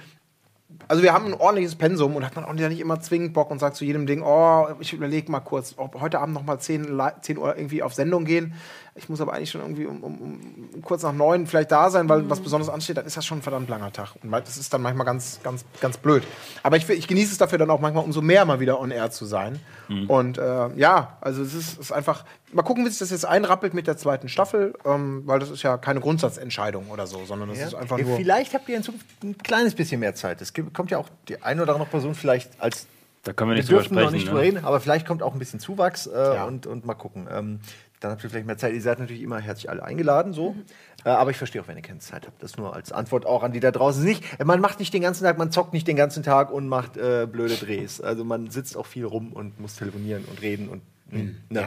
also wir haben ein ordentliches Pensum und hat man auch nicht immer zwingend Bock und sagt zu jedem Ding, oh, ich überlege mal kurz, ob heute Abend noch mal 10, Li- 10 Uhr irgendwie auf Sendung gehen. Ich muss aber eigentlich schon irgendwie um, um, um kurz nach neun vielleicht da sein, weil was besonders ansteht, dann ist das schon ein verdammt langer Tag. Und das ist dann manchmal ganz, ganz, ganz blöd. Aber ich, ich genieße es dafür dann auch manchmal umso mehr mal wieder on air zu sein. Und äh, ja, also es ist, ist einfach, mal gucken, wie sich das jetzt einrappelt mit der zweiten Staffel, ähm, weil das ist ja keine Grundsatzentscheidung oder so, sondern das ist einfach Ja, nur. Vielleicht habt ihr in Zukunft ein kleines bisschen mehr Zeit. Es kommt ja auch die eine oder andere Person vielleicht als Da können wir wir nicht drüber dürfen noch sprechen. nicht ne? drüber reden, aber vielleicht kommt auch ein bisschen Zuwachs äh, Ja. und, und mal gucken. Ähm, dann habt ihr vielleicht mehr Zeit. Ihr seid natürlich immer herzlich alle eingeladen, so. Äh, aber ich verstehe auch, wenn ihr keine Zeit habt. Das nur als Antwort auch an die da draußen. Nicht, man macht nicht den ganzen Tag, man zockt nicht den ganzen Tag und macht äh, blöde Drehs. Also man sitzt auch viel rum und muss telefonieren und reden und Mhm. ne.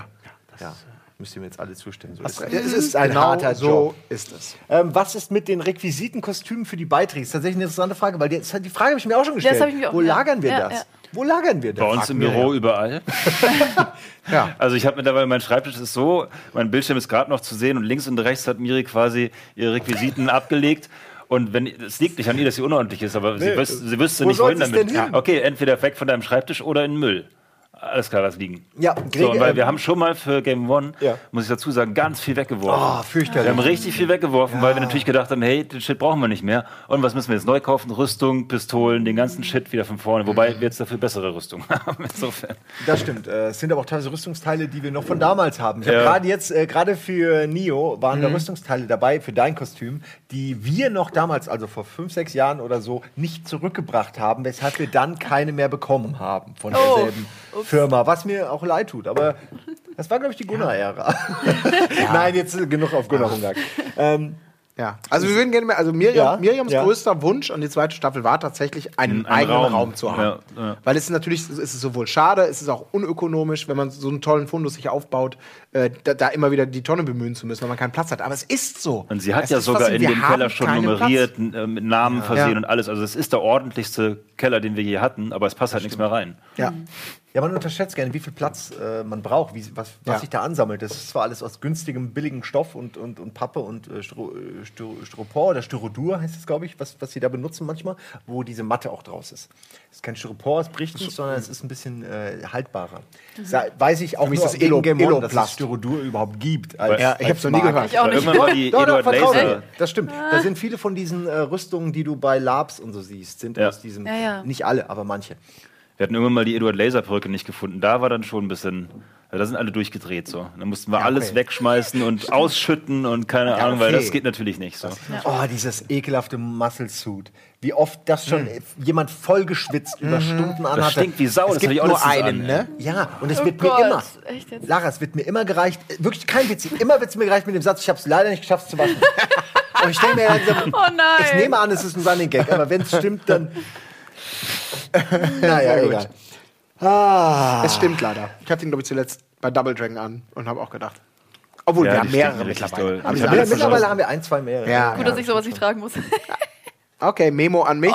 ja, müsst ihr mir jetzt alle zustimmen. So Das ist es. Es ist ein genau harter so Job. ist es. Ähm, was ist mit den Requisiten, Kostümen für die Beiträge? Das ist tatsächlich eine interessante Frage, weil die, die Frage habe ich mir auch schon gestellt. auch- Wo ja. lagern wir Ja, das? ja. Wo lagern wir das? Bei uns im Büro überall. *laughs* Ja. Also ich habe mittlerweile, mein Schreibtisch ist so, mein Bildschirm ist gerade noch zu sehen und links und rechts hat Miri quasi ihre Requisiten *laughs* abgelegt. Und wenn es liegt nicht an ihr, dass sie unordentlich ist, aber sie, Nee, wüs sie wüsste wo nicht, wohin damit. denn hin? Okay, entweder weg von deinem Schreibtisch oder in den Müll. Alles klar, lass liegen. Ja, so, Greg, weil ähm, wir haben schon mal für Game One, Ja. muss ich dazu sagen, ganz viel weggeworfen. Oh, fürchterlich. Wir haben richtig viel weggeworfen, weil wir natürlich gedacht haben, hey, den Shit brauchen wir nicht mehr. Und was müssen wir jetzt neu kaufen? Rüstung, Pistolen, den ganzen Shit wieder von vorne. Wobei wir jetzt dafür bessere Rüstung *laughs* haben. Insofern. Das stimmt. Äh, Es sind aber auch teilweise Rüstungsteile, die wir noch von damals haben. Ich Ja. habe gerade jetzt, äh, gerade für Nio waren Mhm. da Rüstungsteile dabei für dein Kostüm, die wir noch damals, also vor fünf, sechs Jahren oder so, nicht zurückgebracht haben, weshalb wir dann keine mehr bekommen haben von Oh. derselben Firma. Was mir auch leid tut. Aber das war, glaube ich, die Gunnar-Ära. *laughs* Nein, jetzt äh, genug auf Gunnar Hungag. Ähm, Ja, also wir würden gerne mehr, also Miriam, Ja, Miriams ja. größter Wunsch an die zweite Staffel war tatsächlich, einen Ein eigenen Raum, Raum. zu haben. Ja, ja. Weil es ist natürlich, es ist sowohl schade, es ist auch unökonomisch, wenn man so einen tollen Fundus sich aufbaut, äh, da, da immer wieder die Tonne bemühen zu müssen, weil man keinen Platz hat. Aber es ist so. Und sie hat Es ja sogar in dem Keller schon nummeriert, äh, mit Namen versehen Ja. und alles. Also es ist der ordentlichste Keller, den wir je hatten, aber es passt halt nichts mehr rein. Ja. Ja, man unterschätzt gerne, wie viel Platz äh, man braucht, wie, was, was Ja. sich da ansammelt. Das ist zwar alles aus günstigem, billigem Stoff und, und, und Pappe und äh, Stro, äh, Styro, Styropor oder Styrodur heißt es, glaube ich, was, was sie da benutzen manchmal, wo diese Matte auch draus ist. Es ist kein Styropor, es bricht nicht, sondern es ist ein bisschen äh, haltbarer. Sa weiß ich auch nur ist das wegen Elo- Game One, dass es Styrodur überhaupt gibt. Als, Ja, ich als hab's noch nie gehört. Ich auch nicht. irgendwann war die Doch, Eduard Laser. Das stimmt. Da sind viele von diesen äh, Rüstungen, die du bei Labs und so siehst, sind Ja. aus diesem. Ja, ja. Nicht alle, aber manche. Wir hatten irgendwann mal die Eduard Laser Perücke nicht gefunden. Da war dann schon ein bisschen, ja, da sind alle durchgedreht so. Dann mussten wir alles wegschmeißen und ausschütten und keine Ahnung, weil okay. das geht natürlich nicht so. Oh, dieses ekelhafte Muscle Suit. Wie oft das schon jemand vollgeschwitzt über Stunden anhatte. Das stinkt wie Sau, Es das gibt ich auch nur einen, an, ne? Ja, und es Oh wird Gott, mir immer. echt jetzt? Lara, es wird mir immer gereicht. äh, Wirklich kein Witz. Immer wird es mir gereicht mit dem Satz, ich habe es leider nicht geschafft es zu waschen. *laughs* und ich denke mir langsam, Oh nein. ich nehme an, es ist ein Running Gag, aber wenn es stimmt, dann. *laughs* naja, gut. egal. Ah. Es stimmt leider. Ich hatte ihn, glaube ich, zuletzt bei Double Dragon an und habe auch gedacht. Obwohl, Ja, wir haben mehrere mittlerweile. doll. Aber die Ich sind hab alle letztens Mittlerweile verschlossen. haben wir ein, zwei mehr. Ja. Gut, dass ich sowas nicht tragen muss. *laughs* Okay, Memo an mich.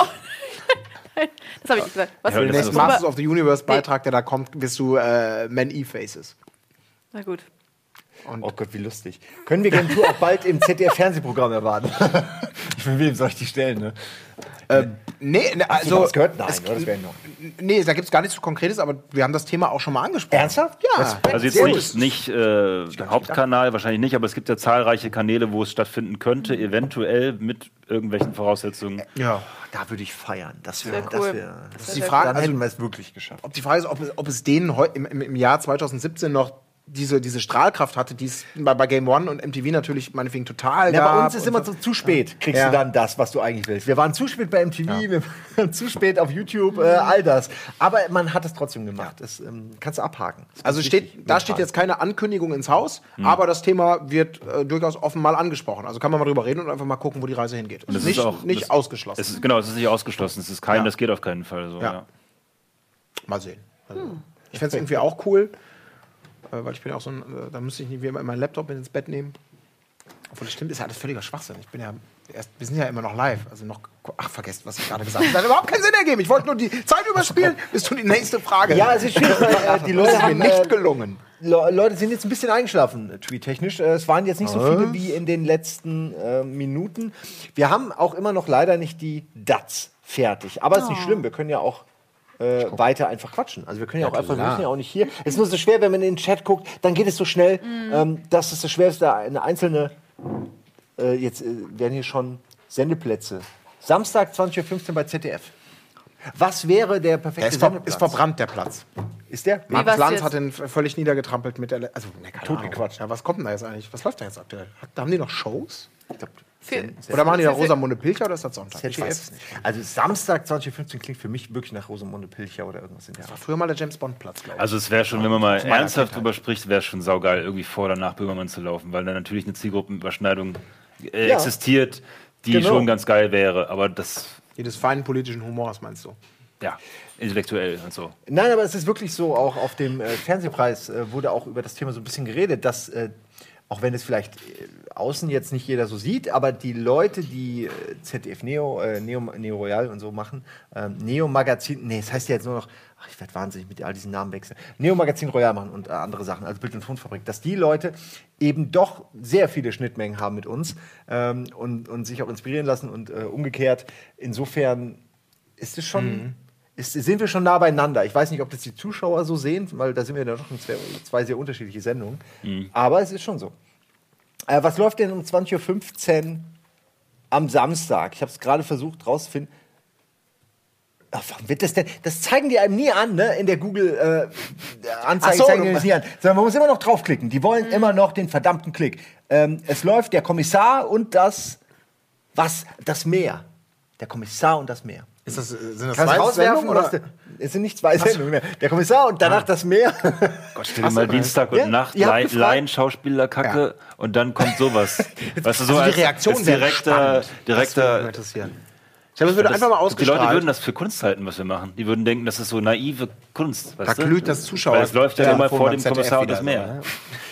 Das habe ich nicht gesagt. Was? Ja, Für den das nächsten Masters of the Universe Beitrag, der da kommt, wirst du äh, Man-E-Faces. Na gut. Oh Gott, wie lustig. Können wir Gentur auch bald im ZDF-Fernsehprogramm erwarten? *laughs* Von wem soll ich die stellen, ne? Nee, ne, Hast du also. was gehört? Nein, es- oder? das wäre noch. Nee, da gibt es gar nichts so Konkretes, aber wir haben das Thema auch schon mal angesprochen. Ernsthaft? Ja. Das- Also jetzt nicht, nicht äh, Hauptkanal, wahrscheinlich nicht, aber es gibt ja zahlreiche Kanäle, wo es stattfinden könnte, eventuell mit irgendwelchen Voraussetzungen. Ja. Da würde ich feiern. Das wäre. Wär Das cool. wär, Das das Die wär Frage, dann also, hätten wir es wirklich geschafft. ob die Frage ist, ob es, ob es denen im, im, im Jahr 2017 noch diese, diese Strahlkraft hatte, die es bei, bei Game One und MTV natürlich meinetwegen total Ja, gab. bei uns ist immer so. zu spät, kriegst Ja. du dann das, was du eigentlich willst. Wir waren zu spät bei MTV, wir waren *laughs* zu spät auf YouTube, äh, all das. Aber man hat es trotzdem gemacht. Das ähm, kannst du abhaken. Das Also steht, da steht jetzt keine Ankündigung ins Haus, aber das Thema wird äh, durchaus offen mal angesprochen. Also kann man mal drüber reden und einfach mal gucken, wo die Reise hingeht. Und das nicht ist auch nicht das, ausgeschlossen. Es ist, genau, es ist nicht ausgeschlossen. Es ist kein, Ja. das geht auf keinen Fall so. Ja. Ja. Mal sehen. Also, Ich fände es irgendwie auch cool, weil ich bin ja auch so ein, äh, da müsste ich nicht wie immer meinen Laptop mit ins Bett nehmen. Obwohl das stimmt, ist ja alles völliger Schwachsinn. Ich bin ja erst, wir sind ja immer noch live. Also noch, ach, vergesst, was ich gerade gesagt habe. Das hat überhaupt keinen Sinn ergeben. Ich wollte nur die Zeit überspielen, *laughs* bis du die nächste Frage. Ja, es ist schwierig, weil *laughs* äh, die Leute ist mir haben nicht äh, gelungen. Le Leute sind jetzt ein bisschen eingeschlafen, äh, tweettechnisch. Äh, Es waren jetzt nicht so viele wie in den letzten äh, Minuten. Wir haben auch immer noch leider nicht die DATs fertig. Aber es ist nicht schlimm, wir können ja auch äh, weiter einfach quatschen. Also wir können ja, auch einfach, wir müssen ja auch nicht hier. Es ist nur so schwer, wenn man in den Chat guckt, dann geht es so schnell. Ähm, das ist das Schwerste, eine einzelne. Äh, jetzt äh, werden hier schon Sendeplätze. Samstag 20.15 Uhr bei ZDF. Was wäre der perfekte Der ist, ver Sendeplatz? ist verbrannt, der Platz. Ist der? Markus war's Lanz hat ihn völlig niedergetrampelt mit der. Le also, ne, keine Totgequatscht. Ahnung. Ja, was kommt denn da jetzt eigentlich? Was läuft da jetzt aktuell? Hat, haben die noch Shows? Ich glaub, Für- Oder machen die da? Rosamunde Pilcher oder ist das Sonntag? Ich ZDF. weiß es nicht. Also Samstag 20.15 klingt für mich wirklich nach Rosamunde Pilcher oder irgendwas in der War Art. früher mal der James Bond Platz, glaube ich. Also es wäre schon, wenn man mal ernsthaft drüber spricht, wäre es schon saugeil, irgendwie vor oder nach Böhmermann zu laufen, weil da natürlich eine Zielgruppenüberschneidung äh, Ja. existiert, die Genau. schon ganz geil wäre. Aber das, Die des feinen politischen Humors, meinst du? ja, intellektuell und so. Nein, aber es ist wirklich so, auch auf dem äh, Fernsehpreis äh, wurde auch über das Thema so ein bisschen geredet, dass, äh, auch wenn es vielleicht äh, außen jetzt nicht jeder so sieht, aber die Leute, die äh, ZDF Neo, äh, Neo, Neo Royal und so machen, ähm, Neo Magazin, nee, es heißt ja jetzt nur noch, ach, ich werde wahnsinnig mit all diesen Namen wechseln, Neo Magazin Royal machen und äh, andere Sachen, also Bild- und Tonfabrik, dass die Leute eben doch sehr viele Schnittmengen haben mit uns ähm, und, und sich auch inspirieren lassen und äh, umgekehrt. Insofern ist es schon. Ist, sind wir schon nah beieinander. Ich weiß nicht, ob das die Zuschauer so sehen, weil da sind wir ja doch in zwei, zwei sehr unterschiedliche Sendungen. Aber es ist schon so. Äh, was läuft denn um 20.15 Uhr am Samstag? Ich habe es gerade versucht rauszufinden. Ach, warum wird das denn? Das zeigen die einem nie an, ne? In der Google-Anzeige Ach so, zeigen die das nie an. Sondern man muss immer noch draufklicken. Die wollen immer noch den verdammten Klick. Ähm, es läuft der Kommissar und das. Was? Das Meer. Der Kommissar und das Meer. Ist das, sind das Kannst du zwei rauswerfen Sendungen oder? oder? Es sind nicht zwei Sendungen mehr. Der Kommissar und danach das Meer. Gott, stell dir mal Dienstag und Ja, Nacht, ihr habt Laien, gefragt. Laien Schauspielerkacke und dann kommt sowas. *laughs* weißt du, so Also die Reaktion als direkter, spannend. Das würde mich direkter glaube, es würde das, einfach mal Die Leute ausgestrahlt. würden das für Kunst halten, was wir machen. Die würden denken, das ist so naive Kunst. Da glüht das Zuschauer. Weil es läuft ja, immer vor dem Kommissar und das Meer. ne?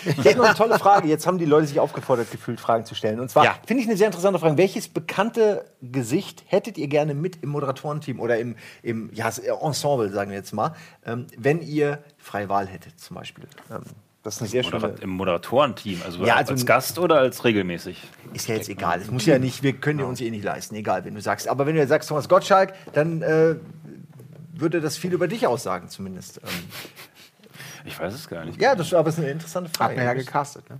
Ich habe noch eine tolle Frage. Jetzt haben die Leute sich aufgefordert gefühlt, Fragen zu stellen. Und zwar Ja. finde ich eine sehr interessante Frage. Welches bekannte Gesicht hättet ihr gerne mit im Moderatorenteam oder im, im ja, Ensemble, sagen wir jetzt mal, ähm, wenn ihr freie Wahl hättet, zum Beispiel? Ähm, das ist eine sehr schöne. Im Moderatorenteam, also, Ja, also- als Gast oder als regelmäßig? Ist ja jetzt egal. Es muss ja nicht, wir können uns eh nicht leisten, egal, wenn du sagst. Aber wenn du jetzt sagst Thomas Gottschalk, dann äh, würde das viel über dich aussagen, zumindest. Ähm, Ich weiß es gar nicht. ja, das aber ist eine interessante Frage. Hat man ja gecastet. Ne?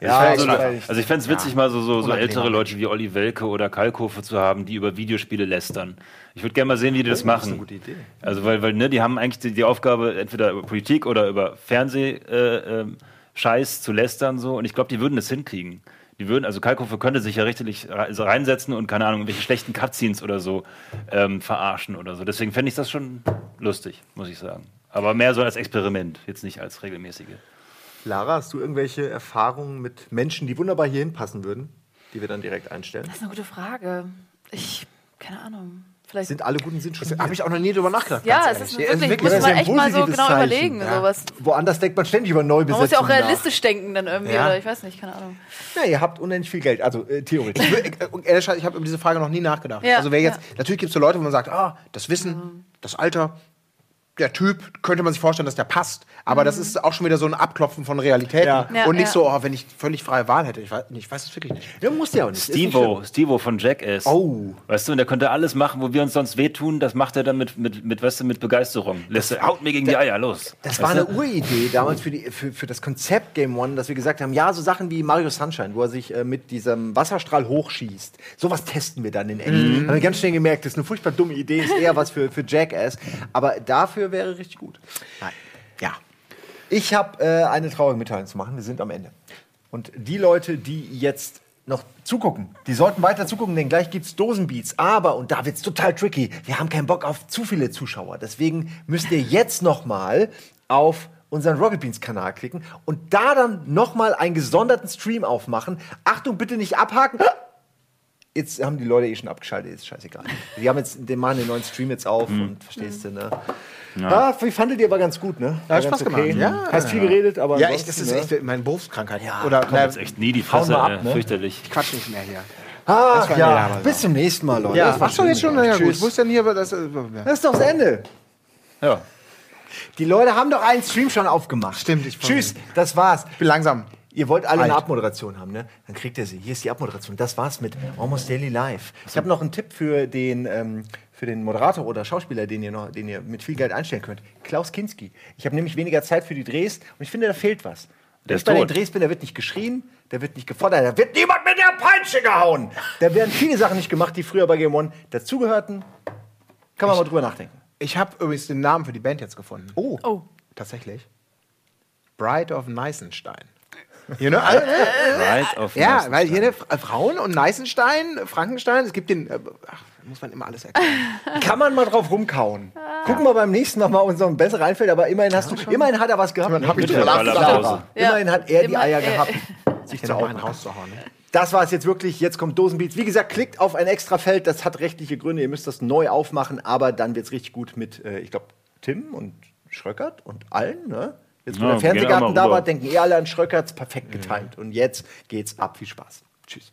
Ja, Also, ich weiß. also ich fände es witzig, mal so, so, so ältere Leute wie Olli Welke oder Kalkofe zu haben, die über Videospiele lästern. Ich würde gerne mal sehen, wie die das machen. gute Idee. Also weil, weil ne, die haben eigentlich die, die Aufgabe, entweder über Politik oder über Fernseh-Scheiß äh, ähm, Scheiß zu lästern so. Und ich glaube, die würden das hinkriegen. Die würden, also Kalkofe könnte sich ja richtig also reinsetzen und keine Ahnung, welche schlechten Cutscenes oder so ähm, verarschen oder so. Deswegen fände ich das schon lustig, muss ich sagen. Aber mehr so als Experiment, jetzt nicht als regelmäßige. Lara, hast du irgendwelche Erfahrungen mit Menschen, die wunderbar hier hinpassen würden, die wir dann direkt einstellen? Das ist eine gute Frage. Ich, keine Ahnung. Vielleicht. Sind alle guten sind schon Da habe ich auch noch nie drüber nachgedacht. ja, es ist wirklich, wirklich muss das ist man ja ein echt mal so genau Zeichen. überlegen. Ja. Sowas. Woanders denkt man ständig über Man muss Neubesetzungen ja auch nach. realistisch denken dann irgendwie, Ja. oder ich weiß nicht, keine Ahnung. Ja, ihr habt unendlich viel Geld, also äh, theoretisch. Ich, äh, ehrlich gesagt, ich habe über diese Frage noch nie nachgedacht. Ja, also wer jetzt, ja. natürlich gibt es so Leute, wo man sagt, ah, das Wissen, das Alter, der Typ, könnte man sich vorstellen, dass der passt. Aber das ist auch schon wieder so ein Abklopfen von Realitäten. Ja. Ja, und nicht ja. so, oh, wenn ich völlig freie Wahl hätte. Ich weiß, ich weiß es wirklich nicht. Ja, musst ja auch nicht. Stevo, Stevo von Jackass. Oh. Weißt du, und der könnte alles machen, wo wir uns sonst wehtun, das macht er dann mit, mit, mit, weißt du, mit Begeisterung. Lässt er, haut mir gegen die Eier, los. Das Weißt war eine du? Uridee damals für, die, für, für das Konzept Game One, dass wir gesagt haben, ja, so Sachen wie Mario Sunshine, wo er sich äh, mit diesem Wasserstrahl hochschießt. Sowas testen wir dann in echt. Mhm. Haben wir ganz schnell gemerkt, das ist eine furchtbar dumme Idee, ist eher was für, für Jackass. Aber dafür wäre richtig gut. Nein. Ja. Ich habe äh, eine traurige Mitteilung zu machen. Wir sind am Ende. Und die Leute, die jetzt noch zugucken, die sollten weiter zugucken, denn gleich gibt's Dosenbeats. Aber, und da wird's total tricky, wir haben keinen Bock auf zu viele Zuschauer. Deswegen müsst ihr jetzt noch mal auf unseren Rocket Beans Kanal klicken und da dann noch mal einen gesonderten Stream aufmachen. Achtung, bitte nicht abhaken. Jetzt haben die Leute eh schon abgeschaltet, ist scheißegal. Die haben jetzt, den machen den neuen Stream jetzt auf und verstehst du, ne? Ja. wie fandet ihr aber ganz gut, ne? War hat Spaß gemacht. Ja. Hast viel geredet, aber Ja, echt, das ist ne? echt meine Berufskrankheit. Ja, Oder Komm na, jetzt echt nie die Fresse, ab, äh, ne? fürchterlich. Quatsch nicht mehr hier. Ach ja, bis zum nächsten Mal, Leute. Ja, Das war ach so, schön jetzt schon. ja, gut. Wo ist denn hier? Das, äh, ja. Das ist doch das Ende. Ja. Die Leute haben doch einen Stream schon aufgemacht. Stimmt, ich Tschüss, das war's. Ich bin langsam. Ihr wollt alle eine Alt. Abmoderation haben, ne? Dann kriegt ihr sie. Hier ist die Abmoderation. Das war's mit Almost Daily Live. Ich habe noch einen Tipp für den, ähm, für den Moderator oder Schauspieler, den ihr, noch, den ihr mit viel Geld einstellen könnt. Klaus Kinski. Ich habe nämlich weniger Zeit für die Drehs und ich finde, da fehlt was. Wenn ist ich bei den. Drehs bin, da wird nicht geschrien, da wird nicht gefordert, da wird niemand mit der Peitsche gehauen. Da werden viele Sachen nicht gemacht, die früher bei Game One dazugehörten. Kann man mal drüber nachdenken. Ich habe übrigens den Namen für die Band jetzt gefunden. Oh. Oh. Tatsächlich. Bride of Neisenstein. You know? Right auf ja, Neißenstein. weil hier ne, Fra- Frauen und Neisenstein, Frankenstein, es gibt den. Äh, ach, muss man immer alles erklären. *laughs* Kann man mal drauf rumkauen. Gucken wir beim nächsten Mal mal uns noch ein besser einfällt, aber immerhin hast du, immerhin hat er was gehabt. hab ich Bitte. Ja. Immerhin hat er die Immer- Eier äh, gehabt, sich zu einen aufmachen. rauszuhauen. Ne? Das war es jetzt wirklich. Jetzt kommt Dosenbeats. Wie gesagt, klickt auf ein extra Feld. Das hat rechtliche Gründe. Ihr müsst das neu aufmachen, aber dann wird es richtig gut mit, äh, ich glaube, Tim und Schröckert und allen. Ne? Jetzt, wo Ja, der Fernsehgarten da war, denken eh alle an Schröckerts. Perfekt getimt. Und jetzt geht's ab. Viel Spaß. Tschüss.